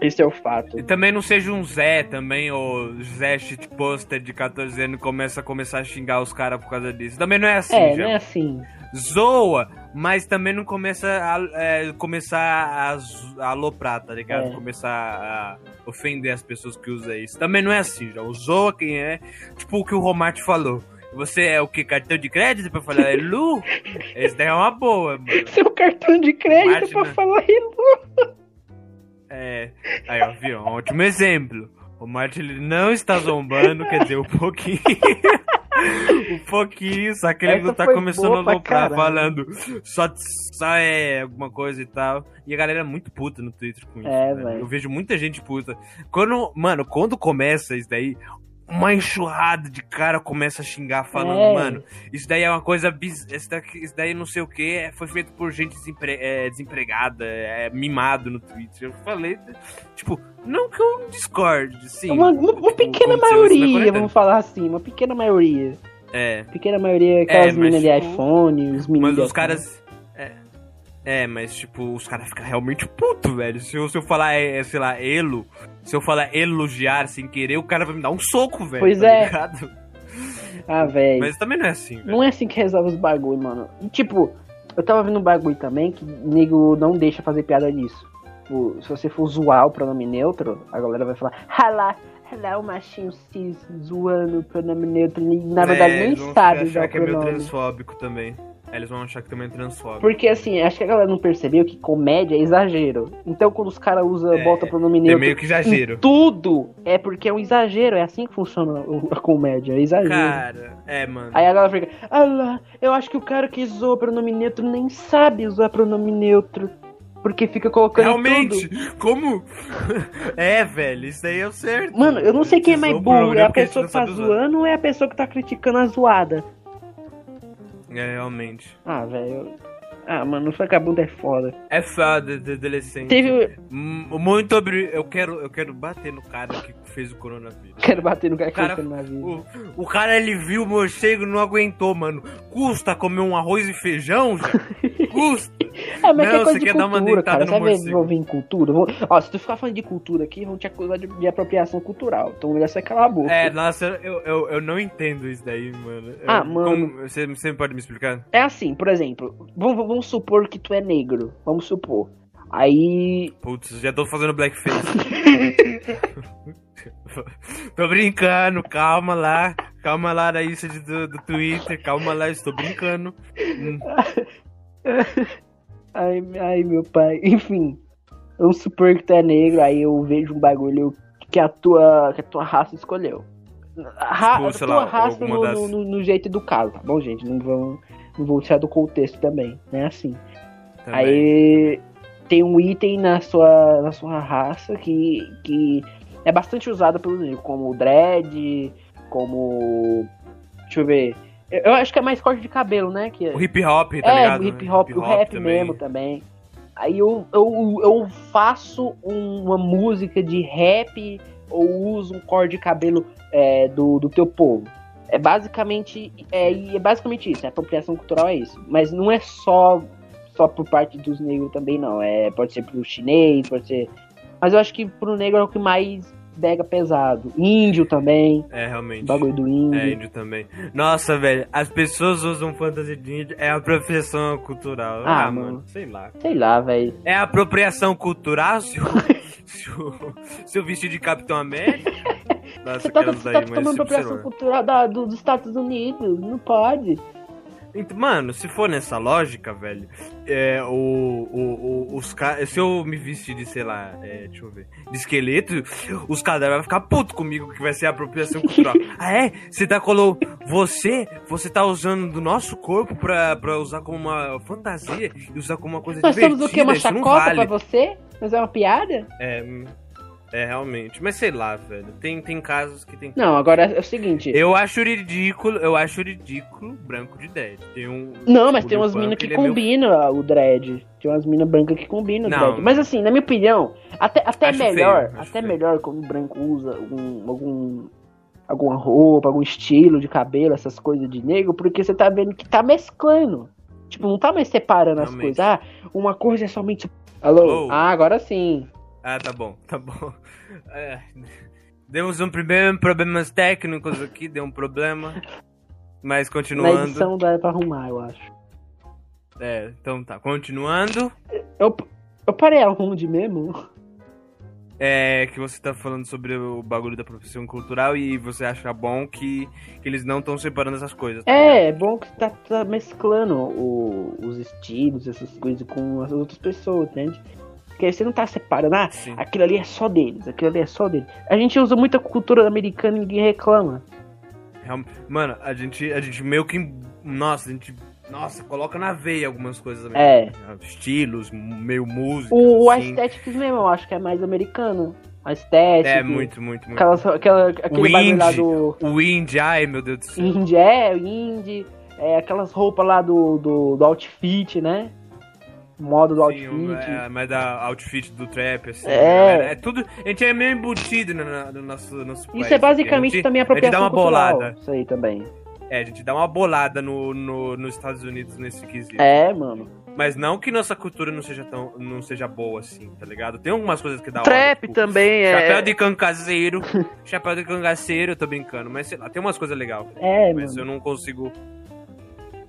Esse é o fato. E também não seja um Zé também, ou Zé shitposter de 14 anos começa a começar a xingar os caras por causa disso. Também não é assim, É, já. não é assim. Zoa, mas também não começa a é, começar a, aloprar, tá ligado? É. Começar a ofender as pessoas que usam isso. Também não é assim, já. Zoa quem é, tipo o que o Romart falou. Você é o que? Cartão de crédito pra falar é Lu? Esse daí é uma boa, mano. Seu cartão de crédito Máquina. pra falar isso. É. Aí, ó, viu? Um ótimo exemplo. O Martin ele não está zombando, quer dizer, um pouquinho. um pouquinho, só que ele Essa não tá começando a caralho. falando só, só é alguma coisa e tal. E a galera é muito puta no Twitter com isso. É, velho. Eu vejo muita gente puta. Quando, mano, quando começa isso daí, uma enxurrada de cara começa a xingar, falando, É. mano, isso daí é uma coisa biz... isso, daqui, isso daí não sei o que, foi feito por gente desempre- é, desempregada, é, mimado no Twitter. Eu falei, tipo, não que eu discorde, sim. Uma, uma- uma Tipo, pequena maioria, vamos falar assim, uma pequena maioria. É, Pequena maioria, aquelas mas, meninas de tipo, iPhone, os meninos. mas de os caras. É, é, mas tipo, os caras ficam realmente puto, velho. Se eu, se eu falar, é, sei lá, elo, se eu falar elogiar sem querer, o cara vai me dar um soco, velho. Pois tá é. ligado? Ah, velho. Mas também não é assim, velho. Não é assim que resolve os bagulho, mano. E, tipo, eu tava vendo um bagulho também que nego não deixa fazer piada disso. Tipo, se você for zoar o pronome neutro, a galera vai falar, ralá, ralá o machinho cis zoando o pronome neutro. e, Na verdade, É, nem sabe usar o que é meio pronome. transfóbico também. É, Eles vão achar que também é transfóbico. Porque assim, acho que a galera não percebeu que comédia é exagero. Então quando os caras usam, É, bota pronome É neutro meio que exagero. tudo, é porque é um exagero. É assim que funciona a comédia, é exagero. Cara, é, mano. Aí a galera fica, ah lá, eu acho que o cara que zoa pronome neutro nem sabe usar pronome neutro. Porque fica colocando Realmente, tudo. como? é, velho, isso aí é o certo. Mano, eu não sei quem é mais burro. É a pessoa que tá zoando ou é a pessoa que tá criticando a zoada? É, realmente. Ah, velho. Ah, mano, o vagabundo é foda. É foda adolescente. Teve. Muito obri... eu quero Eu quero bater no cara que fez o coronavírus. Quero bater no cara que Cara, foi na vida. O, o cara, ele viu o morcego e não aguentou, mano. Custa comer um arroz e feijão, já? Custa. É, mas Não, que é coisa você de quer dar uma dentada cara. no Você vai morcego. envolver em cultura? Vão- Ó, se tu ficar falando de cultura aqui, vão te acusar de, de apropriação cultural. Então melhor você calar a boca. É, nossa, eu, eu, eu não entendo isso daí, mano. Eu- Ah, mano. como- você, você pode me explicar? É assim, por exemplo, vamos, vamos supor que tu é negro. Vamos supor. Aí. Putz, já tô fazendo blackface. tô brincando, calma lá. Calma lá da isso do, do Twitter, calma lá, estou brincando. Hum, Ai, ai, meu pai. Enfim. Vamos supor que tu é negro, aí eu vejo um bagulho que a tua, que a tua raça escolheu. A, ra Tipo, a tua lá, raça no, das- no- no- no jeito educado, tá bom, gente? Não vão. vou tirar do contexto também, né? Assim. Também. Aí tem um item na sua, na sua raça que, que é bastante usado pelos negros, como o dread, como. Deixa eu ver. Eu, eu acho que é mais corte de cabelo, né? Que, O hip hop, tá é, ligado? o hip hop, o rap também. mesmo também. Aí eu, eu, eu faço um- uma música de rap ou uso um corte de cabelo é, do, do teu povo. É basicamente, é, é basicamente isso, a apropriação cultural é isso. Mas não é só, só por parte dos negros também, não. É, pode ser pro chinês, pode ser. Mas eu acho que pro negro é o que mais pega pesado. Índio também, É, realmente. bagulho do índio. É, índio também. Nossa, velho, as pessoas usam fantasia de índio, é apropriação cultural. Ah, Ah, mano. mano, sei lá. Sei lá, velho. É apropriação cultural se eu, se eu vestir de Capitão América? Nossa, Você tá, você daí, tá mas tomando apropriação cultural da- do- dos Estados Unidos. Não pode. Mano, se for nessa lógica, velho, é, o, o, o- os caras. Se eu me vestir de, sei lá, é, deixa eu ver, de esqueleto, os caras vão ficar puto comigo que vai ser apropriação cultural. ah, é? Você tá colou. Você? Você tá usando do nosso corpo pra, pra usar como uma fantasia e usar como uma coisa Nós divertida? somos o quê? Uma chacota vale. pra você? Mas é uma piada? É, hum, é, realmente. Mas sei lá, velho. Tem, tem casos que tem. Não, agora é o seguinte. Eu acho ridículo, eu acho ridículo branco de dread. Tem um. Não, mas tipo, tem umas minas que ele é combinam o dread. Tem umas minas brancas que combinam o Não. dread. Mas assim, na minha opinião, até, até melhor, feio, até feio. melhor quando o branco usa algum, algum alguma roupa, algum estilo de cabelo, essas coisas de negro, porque você tá vendo que tá mesclando. Tipo, não tá mais separando as Realmente. coisas. Ah, uma coisa é somente. Alô? Alô? Ah, agora sim. Ah, tá bom, tá bom. É, demos um primeiro problemas técnicos aqui, deu um problema. Mas Na continuando. edição dá pra arrumar, eu acho. É, então tá, continuando. Eu, eu parei aonde mesmo? É que você tá falando sobre o bagulho da profissão cultural e você acha bom que, que eles não estão separando essas coisas. tá? É, é bom que tá, tá mesclando o- os estilos, essas coisas com as outras pessoas, entende? Porque você não tá separando, ah, Sim. aquilo ali é só deles, aquilo ali é só deles. A gente usa muita cultura americana e ninguém reclama. Mano, a gente, a gente meio que. Nossa, a gente. Nossa, coloca na veia algumas coisas também. É. Estilos, meio música. O, assim. Aesthetics mesmo, eu acho que é mais americano. A Aesthetics. É, muito, muito, muito. Aquelas, aquela, aquele O bagulho lá indie. do O indie, ai meu Deus do céu. indie, é, o indie. É, aquelas roupas lá do, do, do outfit, né? Modo do Sim, outfit. é, mas da outfit do trap, assim. É. galera, é tudo. A gente é meio embutido no, no- no nosso, nosso país Isso é basicamente a gente, também a gente dá apropriação uma cultural. bolada. Isso aí também. É, a gente dá uma bolada no, no, nos Estados Unidos nesse quesito. É, mano. Mas não que nossa cultura não seja tão. não seja boa assim, tá ligado? Tem algumas coisas que dá Trap tipo, também é. Chapéu de cangaceiro. chapéu de cangaceiro, eu tô brincando. Mas sei lá, tem umas coisas legais. É, mas mano. eu não consigo.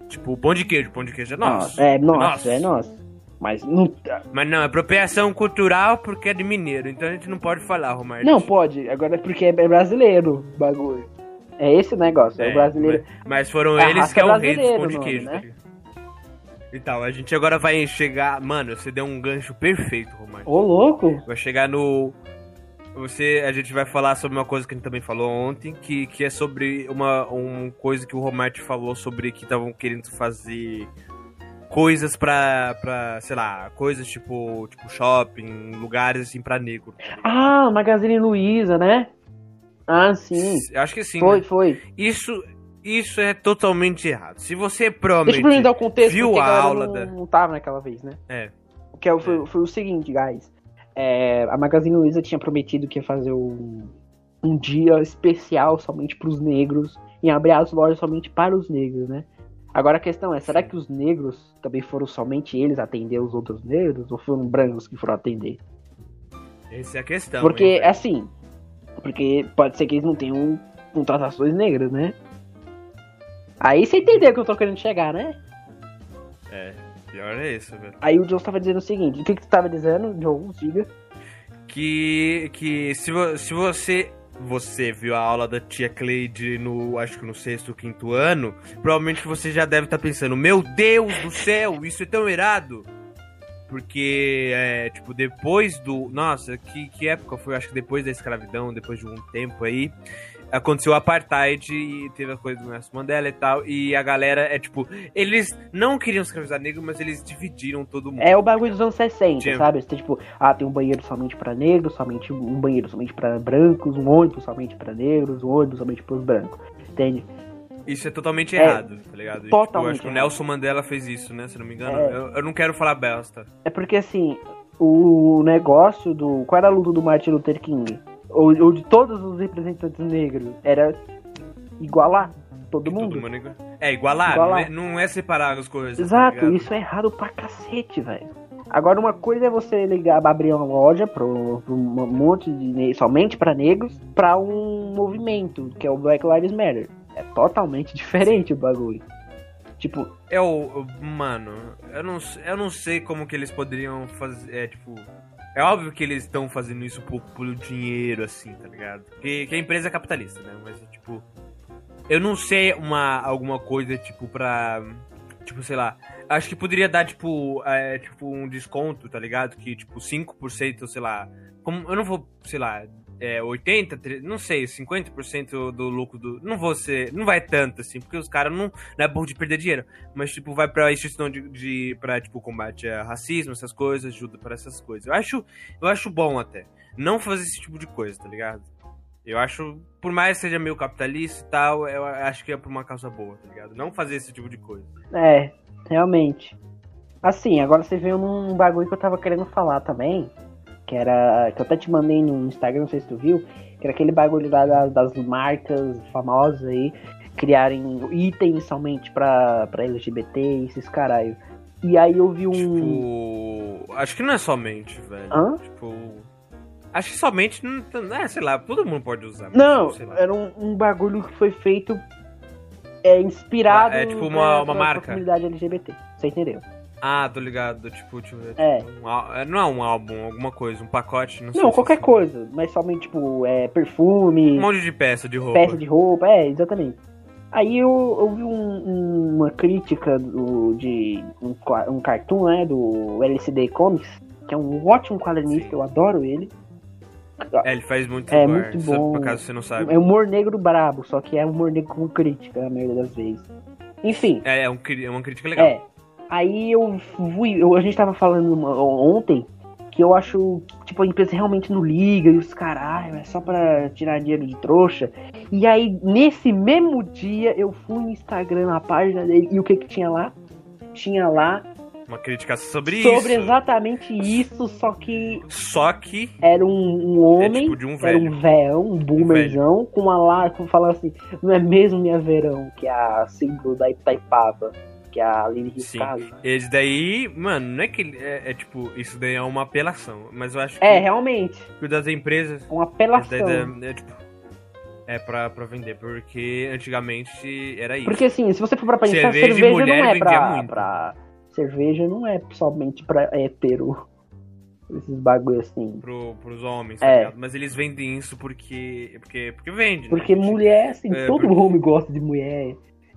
Tipo, pão de queijo. Pão de queijo é nosso. É, nossa, Nossa. é nosso. Mas não. Mas não, é apropriação cultural porque é de mineiro. Então a gente não pode falar, Romário. Não, pode. Agora é porque é brasileiro o bagulho. É esse negócio. É, o brasileiro. Mas, mas foram É a eles raça que é o rei dos pão de queijo. né? tá? Então, a gente agora vai chegar. Mano, você deu um gancho perfeito, Romário. Ô, louco. Vai chegar no. Você, a gente vai falar sobre uma coisa que a gente também falou ontem, que, que é sobre uma, uma coisa que o Romário falou sobre que estavam querendo fazer coisas pra, pra, sei lá, coisas tipo, tipo shopping, lugares assim pra negro. tá? Ah, Magazine Luiza, né? Ah, sim. Acho que sim. Foi, né? foi. Isso, isso é totalmente errado. Se você Deixa eu dar o contexto, viu porque a aula não, da- não tava naquela vez, né? É. Que é o- foi, foi o seguinte, guys. É, a Magazine Luiza tinha prometido que ia fazer um, um dia especial somente para os negros e abrir as lojas somente para os negros, né? Agora a questão é, será que os negros também foram somente eles atender os outros negros ou foram brancos que foram atender? Essa é a questão. Porque, hein, assim, porque pode ser que eles não tenham contratações negras, né? Aí você entendeu que eu tô querendo chegar, né? É, pior é isso, velho. Aí o Joe tava dizendo o seguinte, o que que você tava dizendo, Joe? Diga. Que, que se, vo- se você você viu a aula da tia Cleide no, acho que no sexto ou quinto ano, provavelmente você já deve estar pensando, meu Deus do céu, isso é tão errado. Porque, é, tipo, depois do... Nossa, que, que época foi? Acho que depois da escravidão, depois de um tempo aí, aconteceu o apartheid e teve a coisa do Nelson Mandela e tal. E a galera é tipo, eles não queriam escravizar negro, mas eles dividiram todo mundo. É o bagulho dos anos 60, Tinha- sabe? Você tem, tipo, ah, tem um banheiro somente pra negros, somente um banheiro somente pra brancos, um ônibus somente pra negros, um ônibus somente pros brancos. Entende? Isso é totalmente É, errado, tá ligado? E, tipo, eu totalmente acho que o. Nelson Mandela fez isso, né? Se não me engano. É. Eu, eu não quero falar besta. É porque assim, o negócio do. Qual era a luta do Martin Luther King? Ou, ou de todos os representantes negros? Era igualar todo mundo. todo mundo igual- É, igualar, Igualar. Não, é, não é separar as coisas. tá Exato, ligado? isso é errado pra cacete, velho. Agora, uma coisa é você ligar, abrir uma loja para um monte de somente pra negros, pra um movimento que é o Black Lives Matter. É totalmente diferente o bagulho. Tipo, É o. Mano, eu não, eu não sei como que eles poderiam fazer. É tipo. É óbvio que eles estão fazendo isso por, pelo dinheiro, assim, tá ligado? Que, que a empresa é capitalista, né? Mas, tipo. Eu não sei uma, alguma coisa, tipo, pra. Tipo, sei lá. Acho que poderia dar, tipo, é, tipo, um desconto, tá ligado? Que, tipo, 5%, sei lá. Como, eu não vou, sei lá, é, 80, tre- não sei, 50% do lucro do. Não vou ser. Não vai tanto, assim, porque os caras não, não é bom de perder dinheiro. Mas, tipo, vai pra instituição de. de pra, tipo, combate a racismo, essas coisas, ajuda para essas coisas. Eu acho, eu acho bom até. Não fazer esse tipo de coisa, tá ligado? Eu acho, por mais que seja meio capitalista e tal, eu acho que é por uma causa boa, tá ligado? Não fazer esse tipo de coisa. é, realmente. Assim, agora você veio num bagulho que eu tava querendo falar também. Que era. Que eu até te mandei no Instagram, não sei se tu viu. Que era aquele bagulho lá das, das marcas famosas aí. Criarem itens somente pra, pra LGBT e esses caralho. E aí eu vi um. Tipo. Acho que não é somente, velho. Hã? Tipo. Acho que somente. Não, é, sei lá, todo mundo pode usar. Não, era um, um bagulho que foi feito é, inspirado É, tipo uma- uma marca? comunidade LGBT. Você entendeu? Ah, tô ligado. Tipo, tipo É. um ál- é, não é um álbum, alguma coisa, um pacote, não sei. Não, qualquer assim. coisa, mas somente tipo é, perfume, Um monte de peça de roupa. peça de roupa, é, exatamente. Aí eu, eu vi um- um- uma crítica do, de um, um cartoon, né, do LCD Comics, que é um ótimo quadrinista, Sim. eu adoro ele. É, ele faz muito É, humor, muito bom. Por acaso você não sabe. É humor negro brabo, só que é humor negro com crítica, na maioria das vezes. Enfim, É, é, um, é uma crítica legal. É. Aí eu fui. eu- a gente tava falando uma- ontem que eu acho que tipo, a empresa realmente não liga e os caralho, é só pra tirar dinheiro de trouxa. E aí, nesse mesmo dia, eu fui no Instagram, na página dele, e o que que tinha lá? Tinha lá Uma crítica sobre, sobre isso. exatamente isso, só que Só que era um, um homem. é tipo de um Era velho. um véão, um boomerzão, com uma lá, falando assim, não é mesmo minha verão, que é a símbolo da Itaipava, que é a Aline Sim. Riscado. Esse daí, mano, não é que. É, é tipo, isso daí é uma apelação. Mas eu acho que É, realmente. o das empresas. Uma apelação. daí é, é, tipo. É pra, pra vender, porque antigamente era isso. Porque assim, se você for pra pensar, Cerveja cerveja, não é pra, pra- Cerveja não é somente pra hétero. Esses bagulho assim. Pro, pros homens, tá É. ligado? Mas eles vendem isso porque. Porque, porque vende, né? Porque gente? mulher, assim, É, todo porque- homem gosta de mulher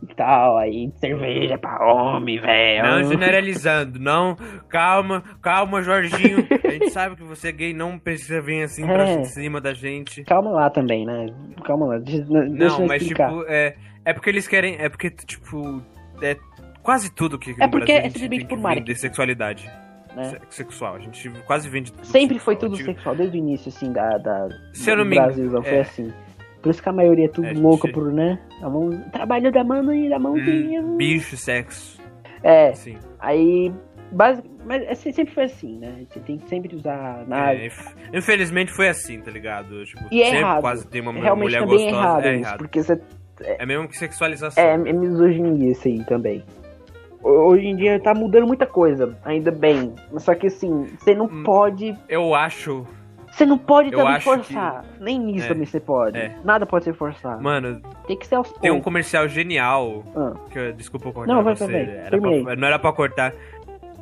e tal. Aí cerveja é pra homem, velho. Não generalizando, não. Calma, calma, Jorginho. A gente sabe que você é gay, não precisa vir assim pra É. cima da gente. Calma lá também, né? Calma lá. Deixa, Não, eu mas explicar. tipo, é, é porque eles querem. É porque, tipo, é quase tudo que É porque é simplesmente por marketing. vender sexualidade. né? Se- Sexual. A gente quase vende tudo. Sempre foi sexual. tudo Antiga- sexual, desde o início, assim, da, da Se eu não me engano, Brasilzão, foi é. assim. Por isso que a maioria é tudo É, louca gente- por, né? A mão, trabalho da mão e da mãozinha. Hum, bicho, sexo. É, Sim. aí. Basic, mas assim, sempre foi assim, né? Você tem que sempre usar nada. É, inf- infelizmente foi assim, tá ligado? Tipo, E é sempre errado. quase tem uma Realmente mulher também é gostosa. errado é errado. porque você. É mesmo que sexualização. É, é misoginia isso aí também. Ho- Hoje em dia tá mudando muita coisa, ainda bem. Só que assim, você não Hum. pode. Eu acho. Você não pode Eu também forçar. Nem nisso É, também você pode. é. Nada pode ser forçado. Mano, Tem que ser aos tem um comercial genial. Ah. Que eu- desculpa eu cortar Não, vai, você. vai, vai. era pra- não era pra cortar.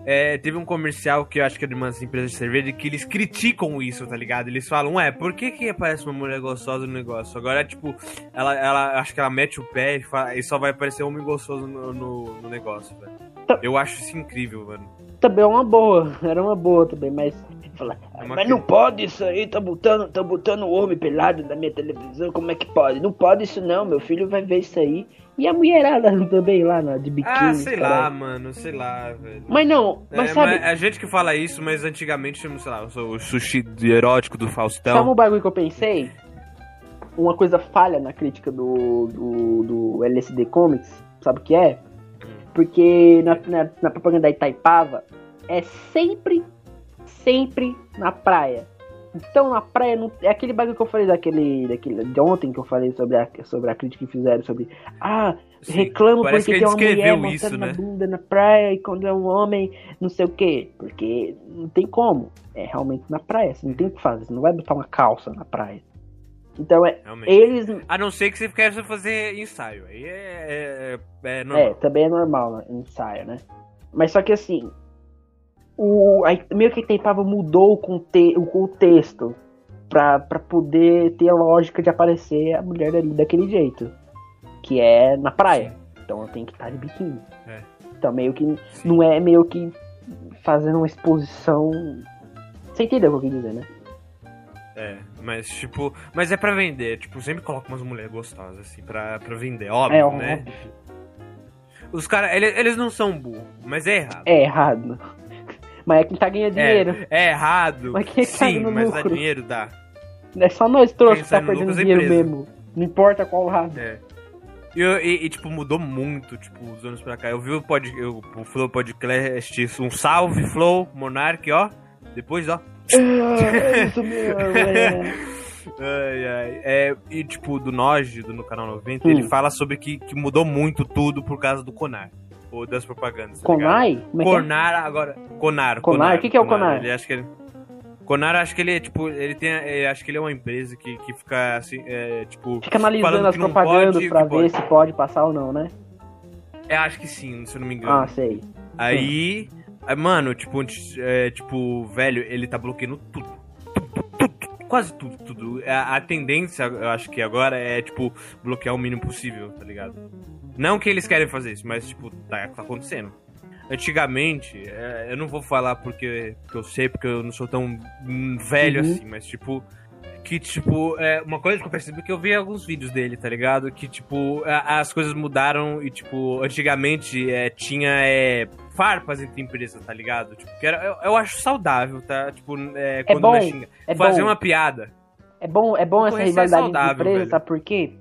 É, teve um comercial que eu acho que é de umas empresas de cerveja que eles criticam isso, tá ligado? Eles falam, ué, por que que aparece uma mulher gostosa no negócio? Agora, tipo, ela, ela acho que ela mete o pé e, fala- e só vai aparecer homem gostoso no, no, no negócio, velho. Tá. Eu acho isso incrível, mano. Também é uma boa. Era uma boa também, mas Fala, É mas que- não pode isso aí, tá botando, tá botando o homem pelado na minha televisão, como é que pode? Não pode isso não, meu filho vai ver isso aí. E a mulherada também lá, na- de biquíni. Ah, sei lá, caralho. mano, sei lá, velho. Mas não, mas É, sabe, mas a gente que fala isso, mas antigamente, sei lá, o sushi erótico do Faustão. sabe um bagulho que eu pensei? Uma coisa falha na crítica do, do, do LSD Comics, sabe o que é? Porque na, na, na propaganda da Itaipava é sempre, sempre na praia. Então na praia não, é aquele bagulho que eu falei daquele, daquele de ontem que eu falei sobre a, sobre a crítica que fizeram sobre ah, Sim, reclamo porque que tem uma mulher mostrando né? bunda na praia e quando é um homem, não sei o que. Porque não tem como. É realmente na praia, você não tem o que fazer, você não vai botar uma calça na praia. Então é, Realmente. eles A não ser que você queira fazer ensaio. Aí é, é, é É, normal. também é normal, né? Ensaio, né? Mas só que assim, o, aí, meio que a Itaipava mudou o, conte, o contexto pra, pra poder ter a lógica de aparecer a mulher ali daquele jeito. Que é na praia. Então ela tem que estar de biquíni. É. Então meio que. Sim. Não é meio que fazendo uma exposição. Você entendeu o que eu quis dizer, né? É, mas tipo, mas é pra vender. Tipo, sempre coloca umas mulheres gostosas, assim, pra, pra vender, óbvio, é né? óbvio. Os caras, eles, eles não são burros, mas é errado. É errado. Mas é quem tá ganhando dinheiro. É, é errado. Mas quem tá Sim, mas dá lucro? dinheiro, dá. É só nós trouxas que tá perdendo é a dinheiro empresa. mesmo. Não importa qual lado. É. E, e- e, tipo, mudou muito, tipo, os anos pra cá. Eu vi o, pod, eu- o Flow Podcast, um salve, Flow, Monark, ó. Depois, ó. É isso mesmo, é. Ai, ai. É, e, tipo, do Noge, do No Canal 90, Hum. ele fala sobre que, que mudou muito tudo por causa do Conar. Ou das propagandas. tá? Conai? É que é? Conar agora. Conar. Conar? O que que é o Conar? Ele acha que ele. Conar, acho que ele é tipo, ele tem, é, acho que ele é uma empresa que, que fica assim, é, tipo, Fica analisando as propagandas pode, pra ver pode. se pode passar ou não, né? é, acho que sim, se eu não me engano. Ah, sei. Aí, aí, mano, tipo, é, tipo, velho, ele tá bloqueando tudo. Tudo, tudo, quase tudo, tudo. A, a tendência, eu acho que agora é, tipo, bloquear o mínimo possível, tá ligado? Não que eles querem fazer isso, mas, tipo, tá, tá acontecendo. Antigamente, é, eu não vou falar porque, porque eu sei, porque eu não sou tão velho Uhum. assim, mas, tipo, que, tipo, é, uma coisa que eu percebi que eu vi alguns vídeos dele, tá ligado? Que, tipo, a- as coisas mudaram e, tipo, antigamente é, tinha é, farpas entre empresas, tá ligado? Tipo, que era, eu, eu acho saudável, tá? Tipo, é, quando bom, não é xinga- É Fazer bom, uma piada. é bom, é bom essa é rivalidade de saudável, empresas, velho. sabe por quê?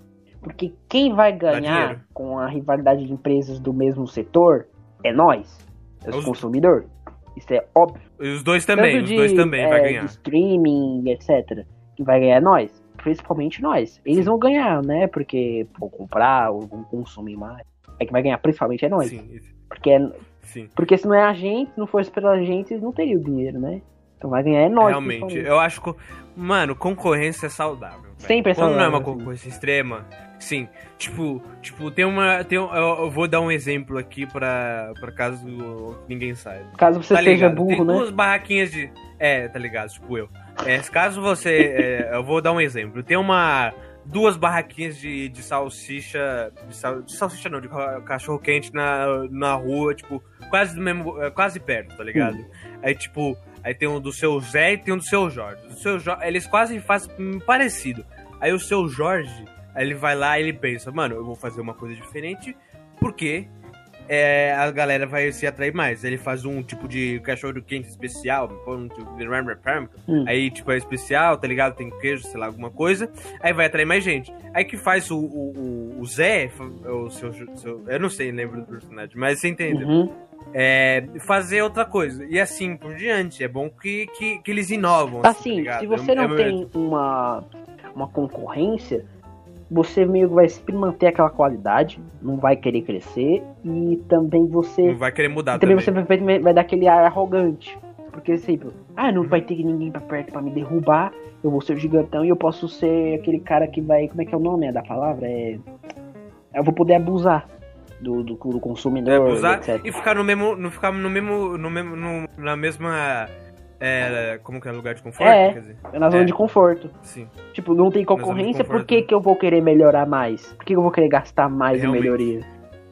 Porque quem vai ganhar com a rivalidade de empresas do mesmo setor é nós, é os Os- consumidores. Isso é óbvio. E os dois também, Tanto os de, dois também é, vai ganhar. streaming, etc. Que vai ganhar é nós. Principalmente nós. Eles vão ganhar, né? Porque vão comprar ou vão consumir mais. É que vai ganhar principalmente é nós. Sim, Porque, é- sim. porque se não é a gente, se não fosse pela gente, eles não teriam o dinheiro, né? Então vai ganhar é nós. Realmente, eu acho que. Mano, concorrência é saudável. Sempre é Quando não é uma saudável, concorrência extrema, sim. Tipo, tipo, tem uma. Tem, um- eu, eu vou dar um exemplo aqui pra, pra caso ninguém saiba. Caso você Tá seja ligado? burro, tem né? duas barraquinhas de. É, tá ligado? Tipo eu. É, caso você. é, eu vou dar um exemplo. Tem uma. Duas barraquinhas de, de salsicha. De, sal, de salsicha não, de cachorro quente na, na rua, tipo, quase do mesmo. é, Quase perto, tá ligado? Hum. Aí, tipo, aí tem um do seu Zé e tem um do seu Jorge. O seu Jorge, eles quase fazem parecido. Aí o seu Jorge, ele vai lá e ele pensa, mano, eu vou fazer uma coisa diferente, porque é, a galera vai se atrair mais. Ele faz um tipo de cachorro quente especial, um tipo de Hum. aí tipo é especial, tá ligado? Tem queijo, sei lá, alguma coisa. Aí vai atrair mais gente. Aí que faz o, o, o- Zé, o seu, seu- eu não sei, lembro do personagem, mas você entende. Uhum. É, fazer outra coisa. E assim por diante. É bom que, que, que eles inovam. tá Assim, se você É- não é- tem uma, uma concorrência, você meio que vai sempre manter aquela qualidade, não vai querer crescer e também você Não vai querer mudar também também. você vai, vai dar aquele ar arrogante. Porque sempre, ah, não vai ter ninguém pra perto pra me derrubar. Eu vou ser o gigantão e eu posso ser aquele cara que vai. Como é que é o nome é da palavra? É. Eu vou poder abusar do, do, do consumidor, É, abusar etc. e ficar no mesmo. Não ficar no mesmo. No mesmo no- na mesma. É, como que é lugar de conforto? É. Quer dizer, Na zona É. de conforto. sim. Tipo, não tem concorrência, por que, que eu vou querer melhorar mais? Por que, eu vou querer gastar mais em Realmente. melhoria?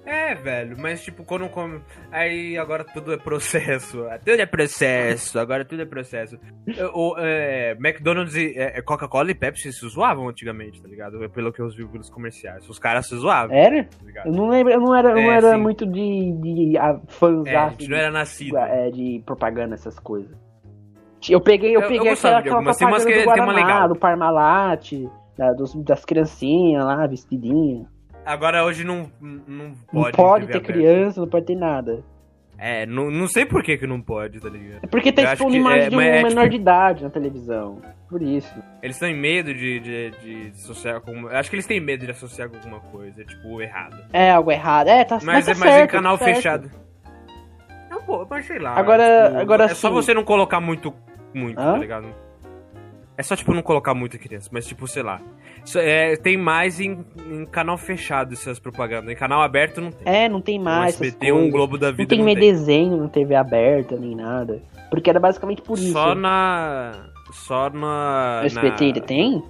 É, velho, mas tipo, quando come. Aí agora tudo é processo. Tudo é processo, agora tudo é processo. O é, McDonald's, e, é, Coca-Cola e Pepsi se zoavam antigamente, tá ligado? Pelo que eu vi nos comerciais. Os caras se zoavam. Era? Tá eu não lembro, eu não era, eu não É, era muito de, de a, fãs É, a gente não era nascido. é, de propaganda, essas coisas. Eu peguei, eu Eu- eu peguei gostava aquela, aquela algumas, tem umas propaganda que do tem uma Guaraná, legal. do Parmalat, da, dos, das criancinhas lá, vestidinha. Agora hoje não, não Não pode. pode TV ter aberta. criança, não pode ter nada. É, não, não sei por que que não pode, tá ligado? É porque tá expondo imagem é- de um mas é, menor tipo- de idade na televisão. Por isso. Eles têm medo de, de, de associar com. eu Acho que eles têm medo de associar com alguma coisa, tipo, errado. É algo errado. É, tá, Mas, tá é mais certo, em canal tá fechado. Não, pô, mas sei lá. Agora- tipo, agora É só sim. você não colocar muito, muito, Hã? tá ligado? É só, tipo, não colocar muita criança, mas, tipo, sei lá. É, tem mais em, em canal fechado essas propagandas. Em canal aberto não tem. É, não tem um mais. essas SBT, um. Globo da Não Vida tem não tem. desenho na TV aberta, nem nada. Porque era basicamente por isso. Só na... Só na... No SBT na- ele tem?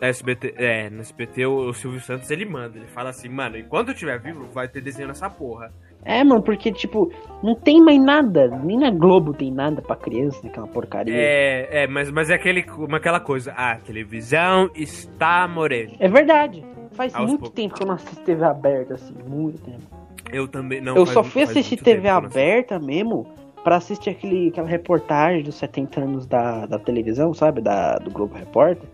Na SBT, é, no SBT o, o Silvio Santos ele manda, ele fala assim, mano, enquanto eu estiver vivo, vai ter desenho nessa porra. É, mano, porque, tipo, não tem mais nada. Nem na Globo tem nada pra criança, naquela porcaria. É, É, é, mas, mas é aquele, aquela coisa, a televisão está morrendo. verdade. Faz Aos muito poucos. tempo que eu não assisto TV aberta, assim. Muito tempo. Eu também não. eu só muito- fui faz assistir muito TV tempo aberta mesmo pra assistir aquele, aquela reportagem dos 70 anos da, da televisão, sabe? Da, do Globo Repórter.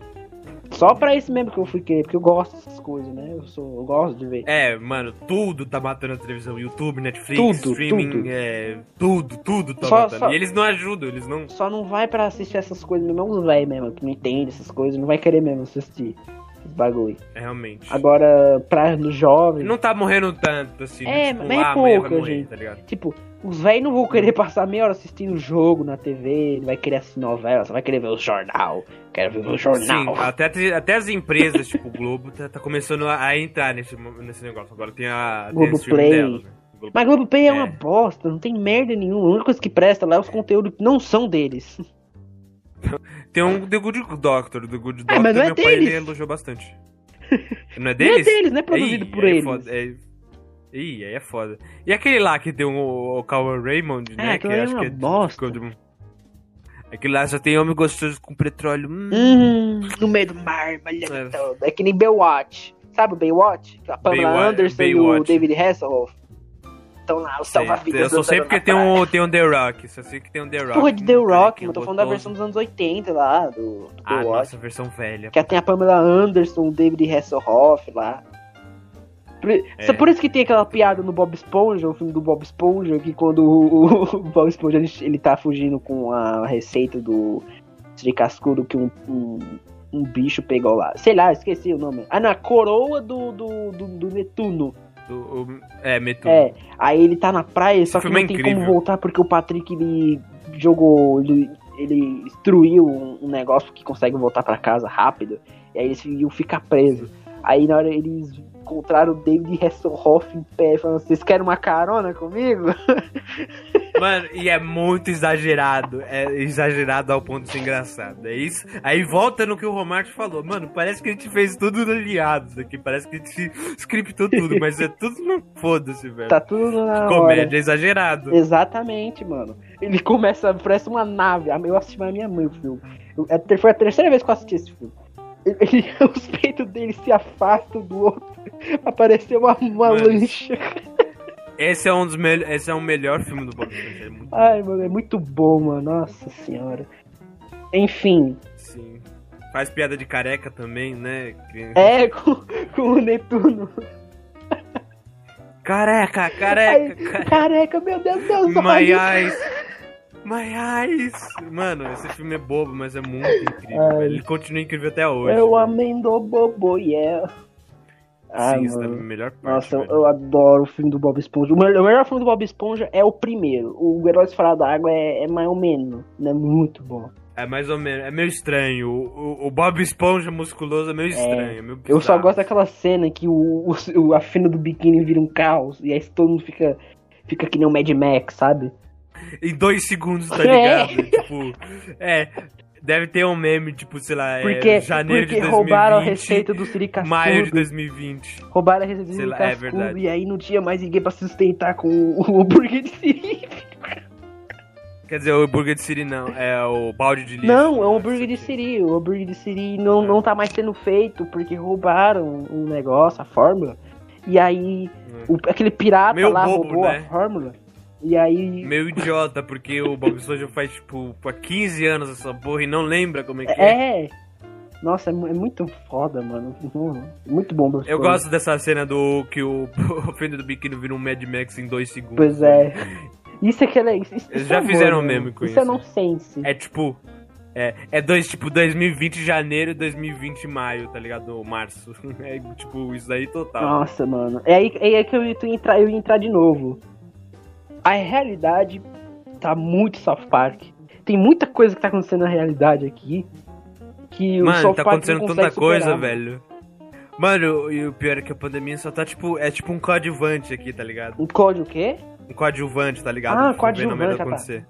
Só pra isso mesmo que eu fui querer, porque eu gosto dessas coisas, né? Eu, sou, eu gosto de ver. É, mano, tudo tá matando a televisão. YouTube, Netflix, Tudo, streaming, tudo. é. Tudo, tudo tá Só- matando. só- E eles não ajudam, eles não. Só não vai pra assistir essas coisas mesmo, os velhos mesmo, que não entende essas coisas, não vai querer mesmo assistir esses bagulho. É, realmente. Agora, pra jovens, Não tá morrendo tanto, assim. É, tipo, mas é ah, morrer, gente. tá ligado? tipo, os velhos não vão querer passar meia hora assistindo jogo na TV, não vai querer assistir novela, só vai querer ver o jornal. Quero ver o Sim, jornal. até, até as empresas, tipo o Globo, tá, tá começando a, a entrar nesse, nesse negócio. Agora tem a. Tem Globo o streaming Play. delas, né? Globo- Mas Globoplay é. É. uma bosta, não tem merda nenhuma. A única coisa que presta lá é os conteúdos que não são deles. Tem um The Good Doctor. The Good Doctor, É, mas não é meu pai ele deles. elogiou bastante. Não é Não é deles? deles, não é produzido Ih, por é eles. foda, é- Ih, aí é foda. E aquele lá que tem o, o Calvin Raymond, É, né? aquilo que é acho uma que é bosta. de- Aquele lá só tem homem gostoso com petróleo. Hum. Hum, no meio do mar, malhando É. todo. É que nem Baywatch. Sabe o Baywatch? A Pamela Anderson e o. David Hasselhoff. Estão lá, os Sei, salva-vidas. eu só sei porque tem um, tem um The Rock. Só sei que tem um The Rock. Porra de The um Rock, mas tô falando da versão dos anos 80 lá, do, do Ah, Baywatch. nossa, versão velha. Que tem a Pamela Anderson, o David Hasselhoff lá. Por, É. por isso que tem aquela piada no Bob Esponja, o filme do Bob Esponja, que quando o, o Bob Esponja ele, ele tá fugindo com a receita do de cascudo que um, um, um bicho pegou lá. Sei lá, esqueci o nome. Ah, não, a coroa do, do, do, do Netuno. Do- o- é, Metuno. É, aí ele tá na praia, só que filme não é tem como voltar porque o Patrick ele jogou, ele, ele destruiu um, um negócio que consegue voltar pra casa rápido, e aí eles iam ficar presos. Aí na hora eles encontraram o David Hasselhoff em pé, falando: Vocês querem uma carona comigo? Mano, e é muito exagerado. É exagerado ao ponto de ser engraçado. É isso. Aí volta no que o Romário falou. Mano, parece que a gente fez tudo aliados aqui. Parece que a gente scriptou tudo, mas é tudo no foda-se, velho. Tá tudo na hora. Comédia, é exagerado. Exatamente, mano. Ele começa, parece uma nave. Ah, Eu assisti mais minha mãe o filme. É Foi a terceira vez que eu assisti esse filme. Ele- os peitos dele se afastam do outro. Apareceu uma, uma lancha. Esse é um dos melhores. Esse é o melhor filme do Bob Esponja. É muito Ai, mano, é muito bom, mano. Nossa senhora. Enfim, sim. Faz piada de careca também, né? É com, com o Netuno. Careca, Ai, careca, careca. careca, meu Deus, Deus, My olha. eyes. My eyes. Mano, esse filme é bobo, mas é muito incrível. Ai. Ele continua incrível até hoje. É o velho. Amendo Bobo, yeah. Ai, Sim, isso é a melhor parte. Nossa, eu, velho. eu adoro o filme do Bob Esponja. O melhor, o melhor filme do Bob Esponja é o primeiro. O Heróis Fora d'Água é, é mais ou menos. É muito bom. É mais ou menos. É meio estranho. O, o- o Bob Esponja musculoso é meio estranho. É meio Eu só gosto daquela cena que o, o, a fina do biquíni vira um caos. E aí todo mundo fica, fica que nem o Mad Max, sabe? Em dois segundos, tá É. ligado? tipo. É. Deve ter um meme, tipo, sei lá, Porque, é janeiro porque de 2020. roubaram a receita do Siri Cascudo. Maio de 2020. Roubaram a receita do Siri é Cascudo verdade. e aí não tinha mais ninguém pra sustentar com o hambúrguer de Siri. Quer dizer, o hambúrguer de Siri não, é o balde de lixo. Não, é um hambúrguer de Siri. O hambúrguer de Siri não, não tá mais sendo feito porque roubaram um negócio, a fórmula. E aí, o- aquele pirata lá bobo, roubou né? a fórmula. E aí. Meio idiota, porque o Bob Esponja faz, tipo, há 15 anos essa porra e não lembra como é que é. É. Nossa, é, é muito foda, mano. Muito bom, Bob Eu Esponja. gosto dessa cena do que o, o Fenda do Biquíni vira um Mad Max em dois segundos. Pois é. Isso é que é isso, isso Eles é já amor, fizeram um mano. meme com Isso é isso. nonsense. É tipo. É, é dois, tipo, 2020 janeiro e 2020 maio, tá ligado? Março. É tipo, isso aí total. Nossa, mano. É aí, é aí que eu ia entrar, eu ia entrar de novo. A realidade tá muito South Park. Tem muita coisa que tá acontecendo na realidade aqui. Que o Mano, South tá Park acontecendo tanta coisa, superar. velho. Mano, e o pior é que a pandemia só tá tipo. É tipo um coadjuvante aqui, tá ligado? Um código o quê? Um coadjuvante, tá ligado? Ah, merda coadjuvante, ah, tá. acontecer.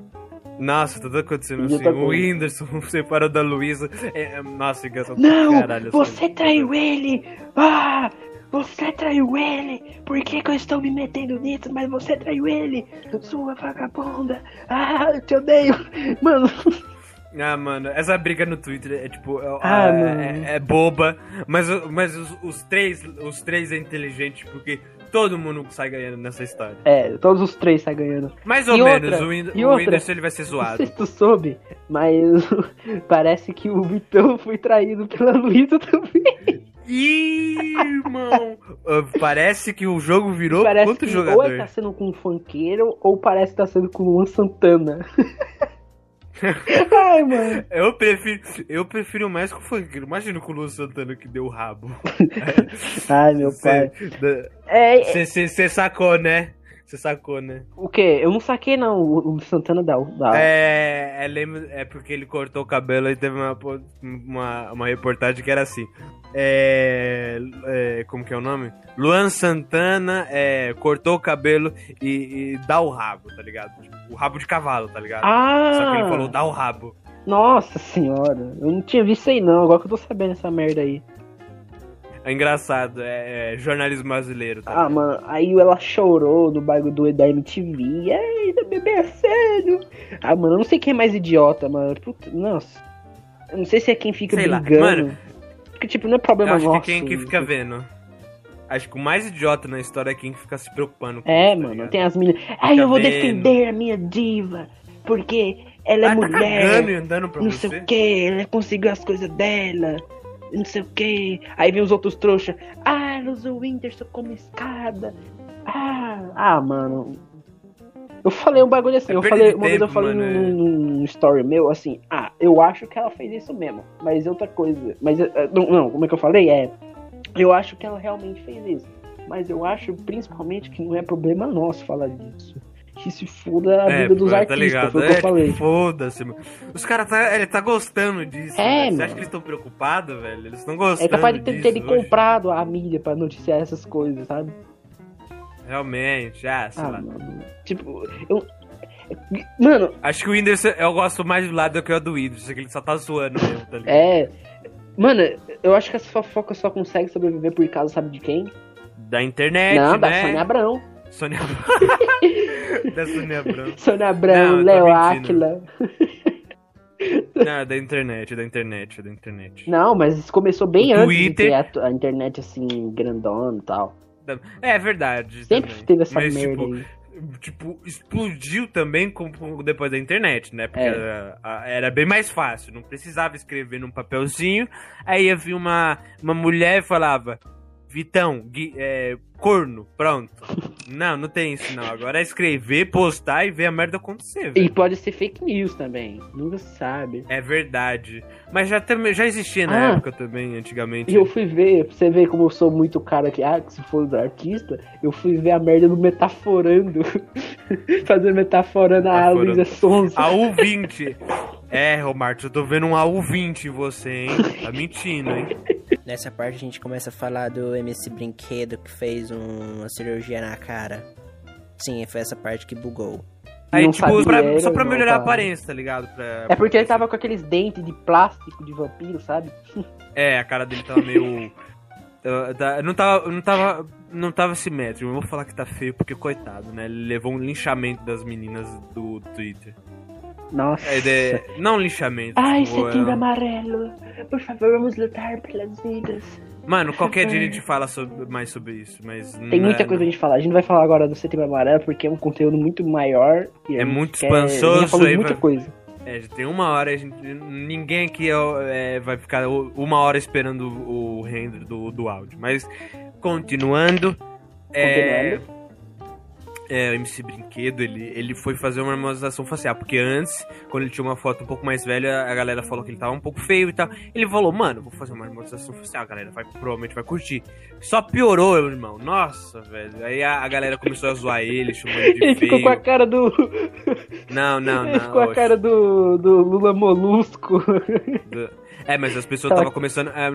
Nossa, tudo acontecendo assim. O Whindersson separou da Luísa. É, é, nossa, engraçado. Não! caralho, essa você traiu ele! Ah! Você traiu ele! Por que, que eu estou me metendo nisso? Mas você traiu ele! Sua vagabunda! Ah, eu te odeio! Mano, Ah, mano, essa briga no Twitter é tipo. é- Ah, é, é- é boba, mas, mas os, os três os três é inteligente porque todo mundo sai ganhando nessa história. é, todos os três tá ganhando. Mais ou E menos, outra, o, Whind o outra? Whindersson ele vai ser Não zoado. sei se tu soube, mas parece que o Vitão foi traído pela Luísa também. Ih, irmão! Ah, Parece que o jogo virou parece quanto que jogador? ou ele tá sendo com um funkeiro, ou parece que tá sendo com o Luan Santana. Ai, mano. Eu prefiro, eu prefiro mais com o funkeiro. Imagina com o Lu Santana que deu o rabo. Ai, meu pai. É, é, Você sacou, né? Você sacou, né? o quê? Eu não saquei, não. O, o Santana dá. dá. É, é, lembra- é porque ele cortou o cabelo e teve uma, uma, uma reportagem que era assim. É, é, como que é o nome? Luan Santana é, cortou o cabelo e, e dá o rabo, tá ligado? Tipo, o rabo de cavalo, tá ligado? Ah! Só que ele falou dá o rabo. Nossa senhora. Eu não tinha visto isso aí, não. Agora que eu tô sabendo essa merda aí. É engraçado, é, é jornalismo brasileiro, tá Ah, mano, aí ela chorou no bagulho do da MTV. Ei, da bebê é sério. Ah, mano, eu não sei quem é mais idiota, mano. Puta, nossa. Eu não sei se é quem fica Sei lá, brigando. mano. Porque, tipo, não é Eu problema acho nosso. que quem que fica vendo. Acho que o mais idiota na história é quem fica se preocupando com É, isso, tá mano, ligado? tem as meninas. Ai, eu vou vendo. defender a minha diva. Porque ela é Ah, tá mulher. cagando e andando pra não você. sei o que, ela conseguiu as coisas dela, não sei o que. Aí vem os outros trouxa, ah, usou o Whindersson como escada. Ah, ah, mano. Eu falei um bagulho assim, É eu falei, uma vez eu tempo, falei mano, num, num- story meu, assim, ah, eu acho que ela fez isso mesmo, mas outra coisa, mas, eh, não, não, como é que eu falei? É, eu acho que ela realmente fez isso, mas eu acho principalmente que não é problema nosso falar disso. Que se foda a É, vida dos pô, artistas, foi o que É, eu falei. Foda-se, mano. Os caras tá, ele tá gostando disso. É. Você acha que eles estão preocupados, velho? Eles estão gostando É capaz de ter, hoje. comprado a mídia pra noticiar essas coisas, sabe? Realmente, ah, sei Ah, lá. mano. Tipo, eu. Mano, Acho que o Whindersson, eu gosto mais do lado que o do Whindersson, que ele só tá zoando mesmo, tá ligado? é. Mano, eu acho que essa fofoca só consegue sobreviver por causa, sabe de quem? Da internet, Não, da né? Sônia Abrão. Sônia Da Sônia Abrão. Sônia Abrão, Léo. Aquila. Não, da internet, da internet, da internet. Não, mas isso começou bem O antes de Twitter- ter a, a internet assim, grandona e tal. É verdade. Sempre também. teve essa Mas, merda tipo, aí. tipo, explodiu também com, depois da internet, né? Porque É. era, era bem mais fácil, não precisava escrever num papelzinho. Aí ia vir uma, uma mulher e falava: Vitão, gui- é, corno, pronto. Não, não tem isso não. Agora é escrever, postar e ver a merda acontecer. velho. E pode ser fake news também. Nunca se sabe. É verdade. Mas já, também, já existia na Ah. época também, antigamente. E eu fui ver, pra você ver como eu sou muito cara que, ah, que se for do artista, eu fui ver a merda do Metaforando. Fazendo Metaforando a Metaforando. Luísa Sonza. AU20. É, Romarto, eu tô vendo um AU20 em você, hein? Tá mentindo, hein? Nessa parte a gente começa a falar do MC Brinquedo que fez um- uma cirurgia na cara. Sim, foi essa parte que bugou. Aí, não tipo, pra- era, só pra não melhorar a tava. aparência, tá ligado? Pra- É porque ele tava com aqueles dentes de plástico de vampiro, sabe? É, a cara dele tava meio. não tava. Não tava. Não tava simétrico. Eu vou falar que tá feio porque, coitado, né? Ele levou um linchamento das meninas do Twitter. Nossa. É, de- não linchamento. Ai, tipo, setembro é- amarelo. Por favor, vamos lutar pelas vidas. Mano, qualquer dia a gente fala sobre- mais sobre isso, mas. Tem muita é- coisa pra gente falar. A gente não vai falar agora do setembro amarelo porque é um conteúdo muito maior. e É muito quer- de aí muita vai- coisa. É, já tem uma hora, a gente, ninguém aqui é, vai ficar uma hora esperando o render do, do áudio. Mas, continuando, é, Continuando. é, o MC Brinquedo, ele, ele foi fazer uma harmonização facial, porque antes, quando ele tinha uma foto um pouco mais velha, a galera falou que ele tava um pouco feio e tal. Ele falou, mano, vou fazer uma harmonização facial, a galera vai, provavelmente vai curtir. Só piorou, meu irmão, nossa, velho. Aí a, a galera começou a zoar ele, chamando ele de Ele feio. ficou com a cara do. Não, não, Ele não. ficou a oxe. cara do, do Lula Molusco. Do- É, mas as pessoas estavam começando. é,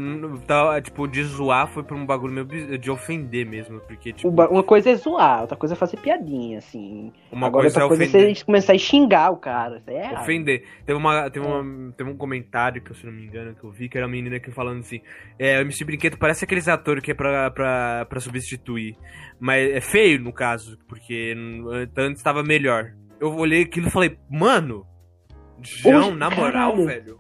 tava, tipo, de zoar foi pra um bagulho meio de ofender mesmo. Porque, tipo, Uma coisa é zoar, outra coisa é fazer piadinha, assim. uma Agora coisa é outra coisa é ofender. você começar a xingar o cara. É. Ofender. Teve, uma, teve, uma, teve um comentário que, se não me engano, que eu vi, que era uma menina que falando assim: é, o MC Brinquedo parece aqueles atores que é pra, pra, pra substituir. Mas é feio, no caso, porque antes tava melhor. Eu olhei aquilo e falei, mano, João, Ui, na moral, velho.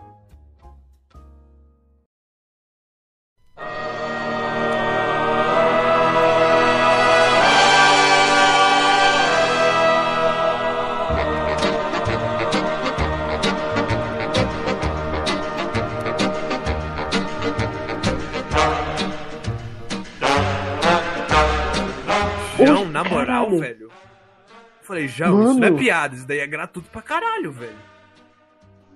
Eu falei, João, isso não é piada, isso daí é gratuito pra caralho, velho.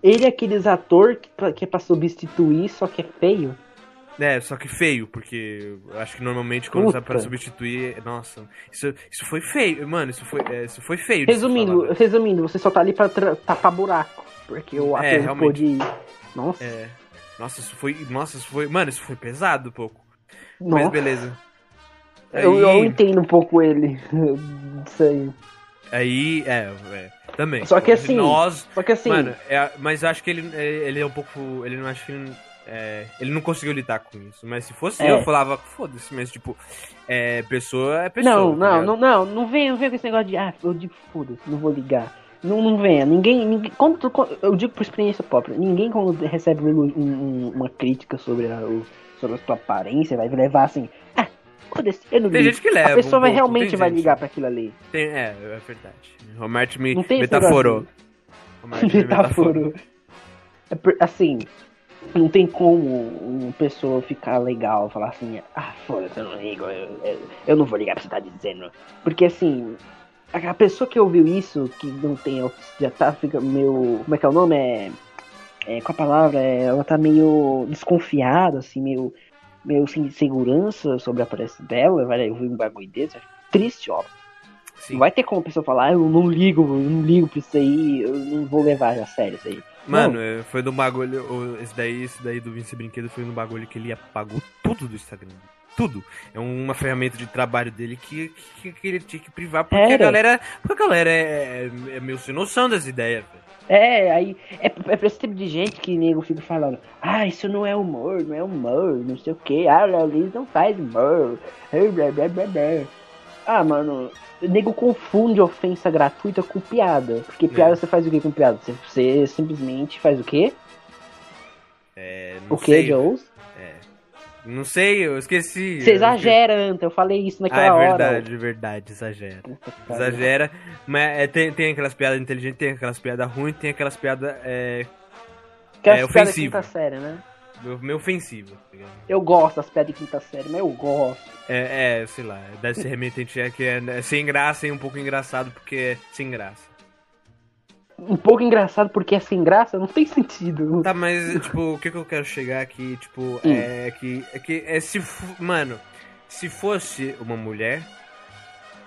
Ele é aqueles ator que, pra- que é pra substituir, só que é feio. É, só que feio, porque eu acho que normalmente quando Puta. sai pra substituir. Nossa, isso, isso foi feio, mano, isso foi, é, isso foi feio. Resumindo, velho. resumindo, você só tá ali pra tapar buraco. Porque o É, ator ficou realmente. de. Nossa, É. Nossa, isso foi. Nossa, isso foi. Mano, isso foi pesado um pouco. Mas nossa. beleza. Eu, eu Aí- entendo um pouco ele. Isso aí. Aí, é, é, também. Só que assim, Nós. Só que assim, Mano, é, mas acho que ele, é- ele é um pouco. Ele não acho que ele. é, ele não conseguiu lidar com isso. Mas se fosse É. eu, eu falava, foda-se, mas tipo, é, pessoa é pessoa. não, tá não, não, não, não venha, não venha com esse negócio de, ah, eu digo foda-se, não vou ligar. Não, não venha, ninguém, ninguém quando, eu digo por experiência própria, ninguém quando recebe um um- um- uma crítica sobre a, o- sobre a sua aparência vai levar assim, foda-se, eu não Tem ligo. gente que leva. A pessoa um vai pouco, realmente vai gente. ligar pra aquilo ali. Tem, é, é verdade. O Marte me metaforou. O Marte me metaforou. É assim, não tem como uma pessoa ficar legal, falar assim, ah, foda-se, eu não ligo, eu, eu, eu não vou ligar pra você tá dizendo. Porque assim, a, pessoa que ouviu isso, que não tem, já tá, fica meio, como é que é o nome? É, é com a palavra, é, ela tá meio desconfiada, assim, meio, meio sem segurança sobre a aparência dela, vai ouvir um bagulho desse, triste, ó. Sim. Não vai ter como a pessoa falar, ah, eu não ligo, eu não ligo pra isso aí, eu não vou levar a sério isso aí. Mano, é, foi no bagulho. Esse daí, esse daí do Vince Brinquedo foi no bagulho que ele apagou tudo do Instagram. Tudo. É uma ferramenta de trabalho dele que, que, que ele tinha que privar, porque a Era. galera. Porque a galera é, é meio sem noção das ideias, velho. É, aí é, é pra esse tipo de gente que nego fica falando, ah, isso não é humor, não é humor, não sei o que, ah, o Léo Lins não faz humor, ah, blá, blá, blá, blá. Ah, mano, o nego confunde ofensa gratuita com piada, porque piada É. você faz o que com piada? Você, você simplesmente faz o quê? É, O que. Jones? Não sei, eu esqueci. Você Eu exagera, Anta, eu falei isso esqueci. naquela Ah, é hora. verdade, é verdade, exagera. Puta que pariu. Exagera, mas é, tem, tem aquelas piadas inteligentes, tem aquelas piadas ruins, tem aquelas piadas é, Aquelas é ofensivo. quinta série, né? meio ofensivas, ligado? Eu gosto das piadas de quinta série, mas eu gosto. É, é, sei lá, deve ser remetente é que é, é sem graça e um pouco engraçado porque é sem graça. Um pouco engraçado porque é sem graça, não tem sentido. Tá, mas, tipo, o que, que eu quero chegar aqui, tipo, Hum. é que. É que é se. Mano, se fosse uma mulher,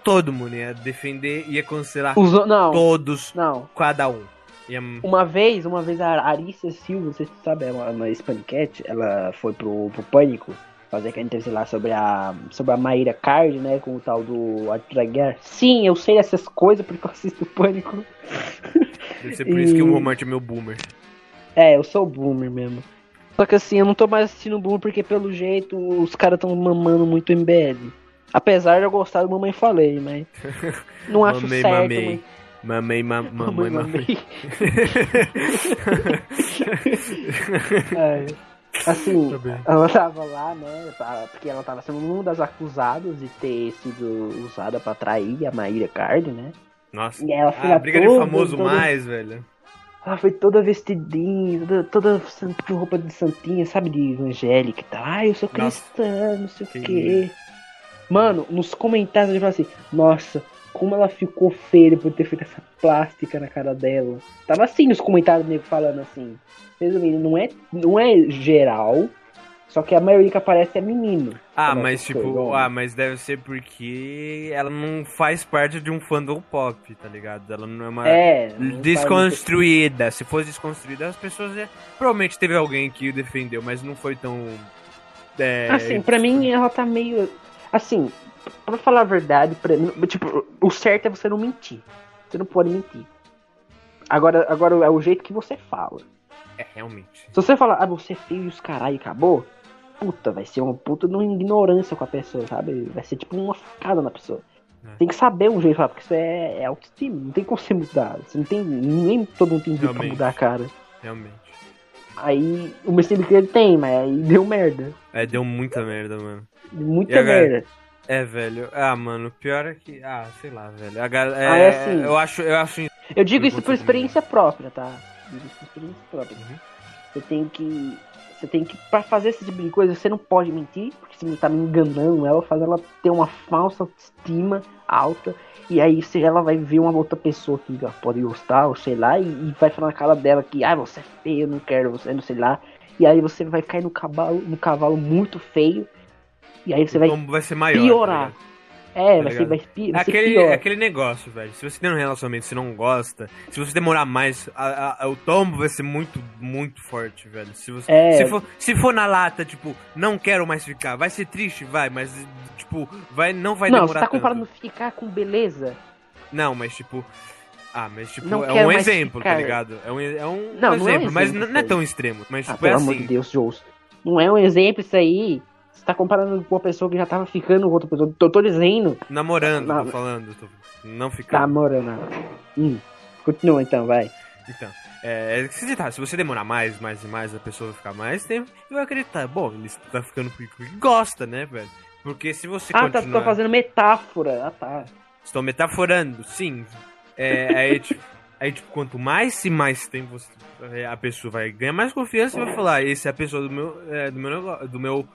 todo mundo ia defender, ia cancelar Os, não, todos, não. cada um. Ia, Uma vez, uma vez a Arícia Silva, não sei se você sabe, é uma, uma Spanicat, ela foi pro, pro Pânico fazer aquela entrevista lá sobre a, sobre a Maíra Card, né? Com o tal do Arthur Aguiar. Sim, eu sei dessas coisas porque eu assisto Pânico. Deve ser por isso que o Romart é meu boomer. É, eu sou boomer mesmo. Só que assim, eu não tô mais assistindo Boomer porque pelo jeito os caras tão mamando muito MBL. Apesar de eu gostar do Mamãe Falei, mas não acho Mamei, certo. mamei. mãe. Mamei, ma mamãe, Mamãe, mamãe. É, assim, ela tava lá, né? Porque ela tava sendo uma das acusadas de ter sido usada pra trair a Maíra Card, né? Nossa. E ela foi Ah, lá briga de toda- famoso toda- mais, velho. Ela foi toda vestidinha, toda, toda roupa de santinha, sabe, de evangélica e tal. Ah, eu sou Nossa. cristã, não sei Que o quê. Mano, nos comentários ele fala assim, nossa, como ela ficou feia por ter feito essa plástica na cara dela. Tava assim nos comentários nego falando assim. Resumindo, não é, não é geral, só que a maioria que aparece é menino. Ah, mas tipo, ah, mas deve ser porque ela não faz parte de um fandom pop, tá ligado? Ela não é uma É. desconstruída. Se fosse desconstruída, as pessoas ia... provavelmente teve alguém que o defendeu, mas não foi tão é, Assim, pra mim ela tá meio. Assim, pra falar a verdade, pra tipo, o certo é você não mentir. Você não pode mentir. Agora, agora é o jeito que você fala. é realmente. Se você falar, ah, você é feio e os caralho e acabou, puta, vai ser uma puta de uma ignorância com a pessoa, sabe? Vai ser tipo uma facada na pessoa. É. Tem que saber um jeito de falar, porque isso é, é autoestima, não tem como você mudar. Você não tem. Nem todo mundo tem jeito pra mudar a cara. Realmente. Aí o Mr. que ele tem, mas aí deu merda. É, deu muita merda, mano. Muita agora? merda. É, velho. Ah, mano, pior é que. Ah, sei lá, velho. A gal... Ah, é, é assim. Eu acho, eu acho. Eu digo Eu isso por experiência própria, tá? Digo isso por experiência própria. Uhum. Você tem que. Você tem que. Pra fazer esse tipo de coisa, você não pode mentir, porque você tá me enganando ela, faz ela ter uma falsa autoestima alta. E aí se ela vai ver uma outra pessoa que ela pode gostar, ou sei lá, e, e vai falar na cara dela que, ah, você é feio, eu não quero você, não sei lá. E aí você vai cair no cavalo, no cavalo muito feio. E aí você vai Como vai ser maior. piorar. tá é, Tá vai ser, vai, É vai ser aquele, pior. é aquele negócio, velho. Se você tem um relacionamento e você não gosta, se você demorar mais, a- a- o tombo vai ser muito, muito forte, velho. Se, você, É. se, for, se for na lata, tipo, não quero mais ficar, vai ser triste, vai, mas, tipo, vai, não vai não, você demorar tá tanto. comparando ficar com beleza. Não, mas tipo. Ah, mas tipo, Não é um exemplo, tá ficar. ligado? É um, é um Não, não é um exemplo, mas exemplo, n- não é isso tão extremo. Mas Ah, tipo, é pelo amor de assim. Deus, Jules. Não é um exemplo isso aí. Você tá comparando com uma pessoa que já tava ficando com outra pessoa. Tô, tô dizendo. Namorando, Não, tô falando. Tô, não Tá, ficando. morando. Hum. Continua então, vai. Então, é, é se, tá, se você demorar mais, mais e mais, a pessoa vai ficar mais tempo e vai acreditar. Bom, ele tá ficando porque gosta, né, velho? Porque se você ah, tá, continuar... tô fazendo metáfora. Ah, tá. Estou metaforando, sim. É, aí, tipo, aí, tipo, quanto mais e mais tempo você, é, a pessoa vai ganhar mais confiança e vai falar, esse é a pessoa do meu, é, do meu negócio, do meu,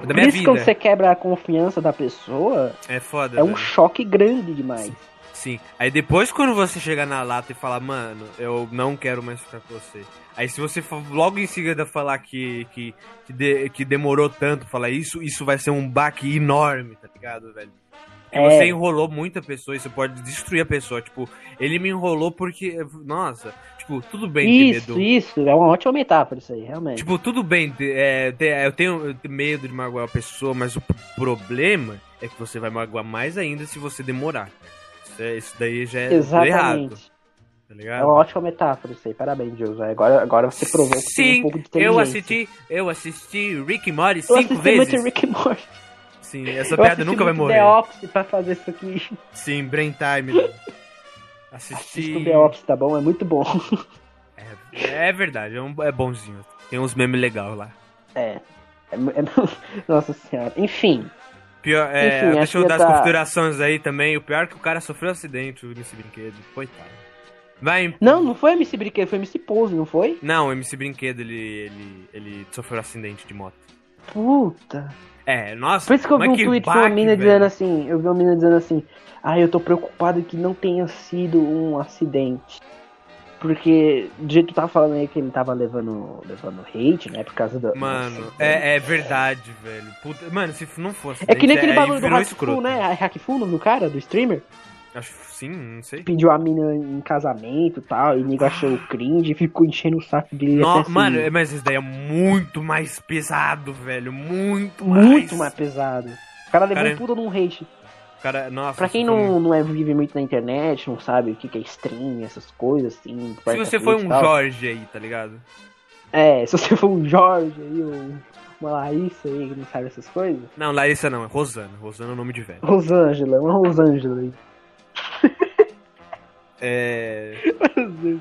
da Por minha isso, vida. quando você quebra a confiança da pessoa, É foda, é um velho. choque grande demais. Sim. Aí depois quando você chegar na lata e falar, mano, eu não quero mais ficar com você. Aí se você for logo em seguida falar que, que, que, de- que demorou tanto falar isso, isso vai ser um baque enorme, tá ligado, velho? É. você enrolou muita pessoa, isso pode destruir a pessoa. Tipo, ele me enrolou porque. Nossa, tipo, tudo bem ter Isso, medo. isso. É uma ótima metáfora isso aí, realmente. Tipo, tudo bem, ter- é, ter- eu, tenho, eu tenho medo de magoar a pessoa, mas o problema é que você vai magoar mais ainda se você demorar. Isso, é- isso daí já é errado, Exatamente. tá É uma ótima metáfora isso aí. Parabéns, José. Agora, agora você provou que tem Sim, um pouco de eu inteligência. assisti, eu assisti Rick Morty Eu cinco assisti vezes. muito Rick Morty. Sim, essa Eu piada nunca vai morrer. The Office pra fazer isso aqui. Sim, Brain Time. Assista Assisti. o The Office, tá bom? É muito bom. É, é verdade, é, um- é bonzinho. Tem uns memes legais lá. É. É- é- Nossa senhora. Enfim. Pior, é, Enfim, deixa eu dar tá- as considerações aí também. O pior é que o cara sofreu acidente nesse brinquedo. Coitado. Vai. Não, não foi MC Brinquedo, foi MC Pose, não foi? Não, o MC Brinquedo ele, ele, ele sofreu acidente de moto. Puta. É, nossa. Por isso que eu vi mas um tweet de uma baque, mina velho. dizendo assim, eu vi uma mina dizendo assim, ah, eu tô preocupado que não tenha sido um acidente. Porque, do jeito que tu tava falando aí que ele tava levando, levando hate, né, por causa da... Mano, é, é verdade, velho. Puta, mano, se não fosse. É que nem aquele aí bagulho do virou Hackfu, escroto. né? A Hackfu, no cara, do streamer. Acho sim, não sei. Pediu a mina em casamento e tal, e o nego achou cringe e ficou enchendo o saco dele. Até assim, mano, mas esse daí é muito mais pesado, velho. Muito, muito mais pesado. O cara levou Cara, um puta num hate. Cara, nossa, Pra quem não, não é, vive muito na internet, não sabe o que que é stream, essas coisas, assim. Se você foi um Jorge aí, tá ligado? É, se você for um Jorge aí, ou uma Larissa aí que não sabe essas coisas. Não, Larissa não, é Rosana. Rosana é o nome de velho. Rosângela, uma Rosângela aí. É.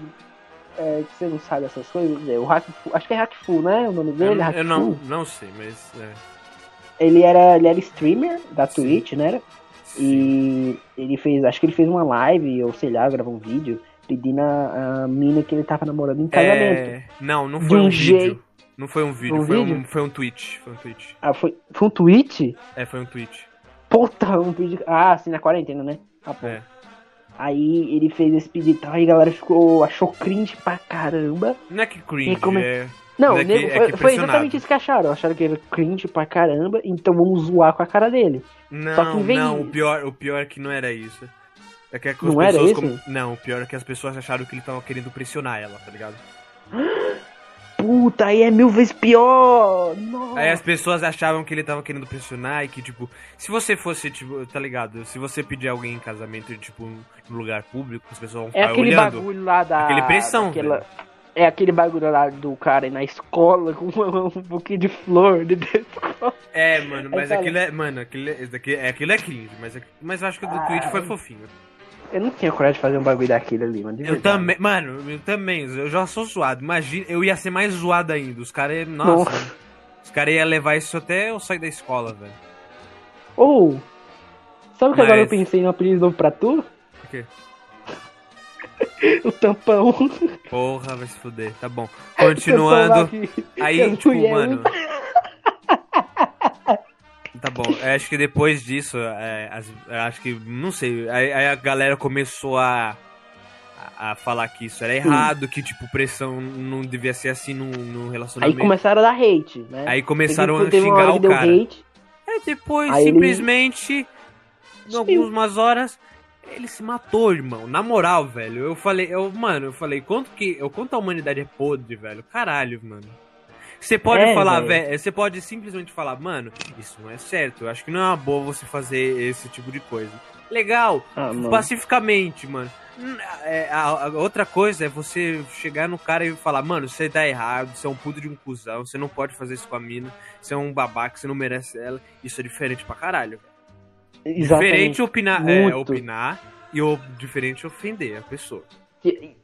É, que você não sabe essas coisas. É, o Hackfu, acho que é Hackfu, né? O nome Eu, dele? eu Hackfu. não, não sei, mas. É. Ele era, ele era streamer da Sim. Twitch, né? E ele fez, acho que ele fez uma live, ou sei lá, gravou um vídeo pedindo a, a mina que ele tava namorando em casamento. É, Não, não foi um, um vídeo. jeito- Não foi um vídeo, Um foi, vídeo? Um, foi um tweet. Foi um tweet. Ah, foi, foi um tweet? É, foi um tweet. Puta, um pedido. Ah, assim, na quarentena, né? Ah, pô. É. Aí ele fez esse pedido e tal, aí a galera ficou, achou cringe pra caramba. Não é que cringe, E como é- é. Não, É que- nego, é foi, que foi impressionado. exatamente isso que acharam. Acharam que ele era cringe pra caramba, então vamos zoar com a cara dele. Só Não, que vem- não, o pior, o pior é que não era isso. É que as Não era pessoas isso? como- Não, o pior é que as pessoas acharam que ele tava querendo pressionar ela, tá ligado? Puta, aí é mil vezes pior! Nossa. Aí as pessoas achavam que ele tava querendo pressionar e que, tipo, se você fosse, tipo, tá ligado? Se você pedir alguém em casamento, tipo, no lugar público, as pessoas vão É ficar aquele olhando. bagulho lá da. Aquele pressão, daquela- velho. É aquele bagulho lá do cara na escola com um pouquinho de flor de escola. É, mano, mas fala- aquilo é. Mano, aquilo é, é, aquilo é cringe, mas, é- mas eu acho que o do Ah. tweet foi fofinho. Eu não tinha coragem de fazer um bagulho daquele ali, mano. Eu também, mano, eu também, eu já sou zoado. Imagina, eu ia ser mais zoado ainda. Os caras, nossa, Nossa. os caras iam levar isso até eu sair da escola, velho. Ou. sabe que Mas- agora eu pensei no apelido novo pra tu? O quê? o tampão. Porra, vai se fuder. Tá bom. Continuando. Aí, tipo, mano. Tá bom, eu acho que depois disso, é, as- acho que, não sei, aí, aí a galera começou a, a, a falar que isso era errado, que, tipo, pressão não devia ser assim num, num Aí relacionamento. começaram a dar hate, né? Aí começaram a xingar o cara. hate. Aí depois, Aí ele- simplesmente, em Sumiu. algumas horas, ele se matou, irmão. Na moral, velho, eu falei, eu, mano, eu falei, quanto que, eu, quanto a humanidade é podre, velho. Caralho, mano. Você pode É, falar, velho. você pode simplesmente falar, mano, isso não é certo. Eu acho que não é uma boa você fazer esse tipo de coisa. Legal, Ah, pacificamente, mano. Hum, é, a, a outra coisa é você chegar no cara e falar, mano, você tá errado, você é um puto de um cuzão, você não pode fazer isso com a mina, você é um babaca, você não merece ela. Isso é diferente pra caralho. Exatamente. Diferente opinar, é, opinar e o diferente ofender a pessoa.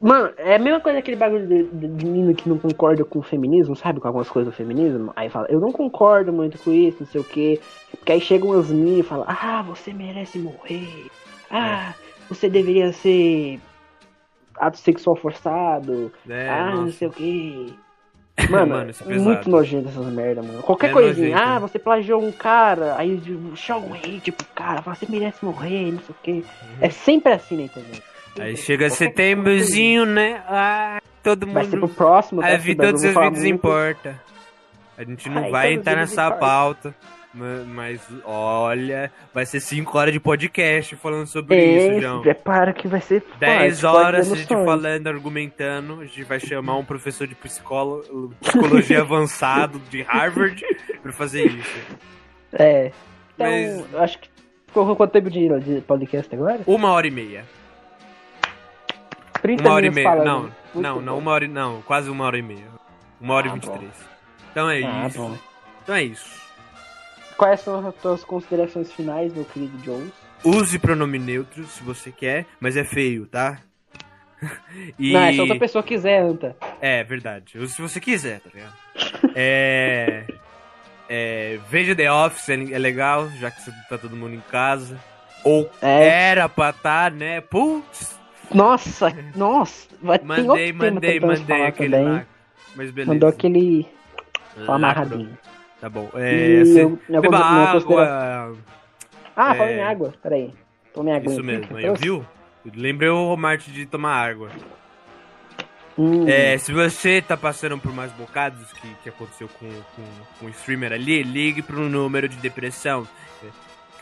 Mano, é a mesma coisa aquele bagulho de, de, de menino que não concorda com o feminismo, sabe? Com algumas coisas do feminismo. Aí fala, eu não concordo muito com isso, não sei o quê. Porque aí chegam as meninas e falam, ah, você merece morrer. Ah, você deveria ser ato sexual forçado. É, ah, não nossa. sei o quê. Mano, Mano, é muito nojento essas merda, mano. Qualquer É coisinha, nojento, ah, você plagiou um cara, aí joga um hate pro cara, fala, você merece morrer, não sei o quê. É sempre assim na internet. Aí chega setembrozinho, né? Ah, todo Vai ser pro mundo. próximo, tá? A Esse vida bagulho dos eu seus vou falar vídeos muito. importa. A gente não Ai, vai todos entrar nessa importam. pauta. ma- Mas, olha, vai ser 5 horas de podcast falando sobre É, isso, João. prepara que vai ser 10 forte, pode horas a gente falando, argumentando. A gente vai chamar um professor de psicólogo, psicologia avançado de Harvard pra fazer isso. É. Então, Mas- acho que. Ficou quanto tempo de podcast agora? Uma hora e meia. 30 Uma hora e meia. Não, não, não, uma hora e. Não, quase uma hora e meia. Uma hora e Ah, vinte e três. Então é Ah, isso. bom. Então é isso. Quais são as tuas considerações finais, meu querido Jones? Use pronome neutro se você quer, mas é feio, tá? E... Não, é se outra pessoa quiser, Anta. É, verdade. Use se você quiser, tá ligado? é... é... Veja The Office, é é legal, já que você tá todo mundo em casa. Ou É. era pra tá, né? Putz, Nossa, nossa. Mandei, outro tema mandei, mandei aquele também. lá. Mas beleza. Mandou aquele Lacro. amarradinho. Tá bom. É, cê- eu- Beba minha água. Ah, É. falando em água. Peraí. Tome água. Isso mesmo, aí, viu? Lembrei o Marte de tomar água. Hum, É, se você tá passando por mais bocados que, que aconteceu com, com, com o streamer ali, ligue pro número de depressão.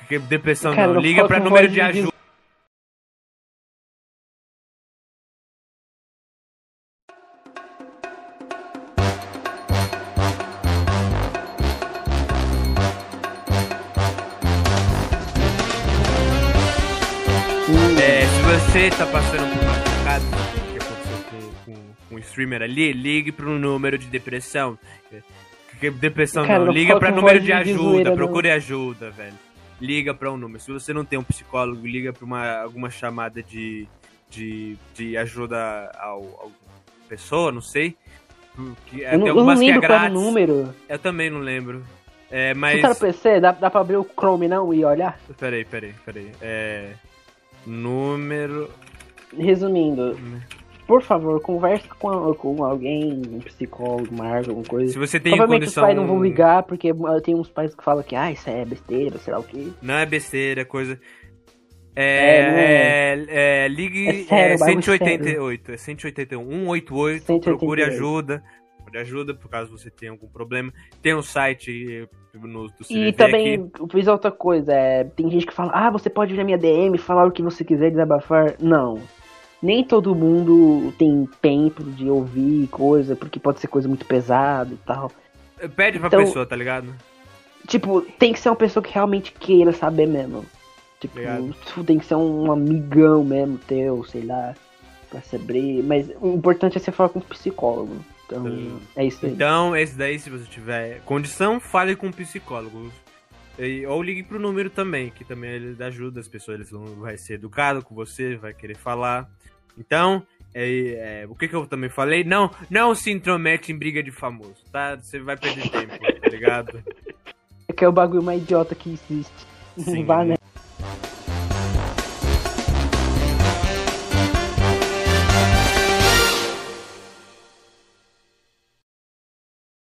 Que- Depressão Cara, não, liga pra número de ajuda. Você tá passando por uma sacada que aconteceu com, com, com um streamer ali, ligue pro número de depressão. Depressão Cara, não, liga pra número de ajuda, zoeira, não. procure ajuda, velho. Liga pra um número. Se você não tem um psicólogo, liga pra uma, alguma chamada de, de, de ajuda ao, ao pessoa, não sei. Que, Eu não, eu não algumas que é lembro qual o número. Eu também não lembro. É, Você mas. tá no PC? Dá, dá pra abrir o Chrome não e olhar? Peraí, peraí, peraí. É. Número. Resumindo, por favor, converse com, com alguém, um psicólogo, Marvel, alguma coisa. Se você tem Provavelmente condição. os pais não vão ligar, porque ah, tem uns pais que falam que ah, isso é besteira, sei lá o quê. Não é besteira, é coisa. É, não É, é, é, ligue É sério, é, bagulho 188, é 181, 188, 188. procure ajuda, procure ajuda por caso você tenha algum problema. Tem um site no, do CVV E também, aqui. eu fiz outra coisa, é, tem gente que fala, ah, você pode vir na minha DM, falar o que você quiser, desabafar. Não. Nem todo mundo tem tempo de ouvir coisa, porque pode ser coisa muito pesada e tal. Pede pra então- pessoa, tá ligado? Tipo, tem que ser uma pessoa que realmente queira saber mesmo. Tipo, Obrigado. tem que ser um amigão mesmo teu, sei lá, pra saber. Mas o importante é você falar com um psicólogo. Então, é isso aí. Então, esse daí, se você tiver condição, fale com um psicólogo. E- ou ligue pro número também, que também ele ajuda as pessoas, eles vão vai ser educado com você, vai querer falar. Então, é, é, o que, que eu também falei? Não, não se intromete em briga de famoso, tá? Você vai perder tempo, tá ligado? É que é o bagulho mais idiota que existe. Sim, vá, né?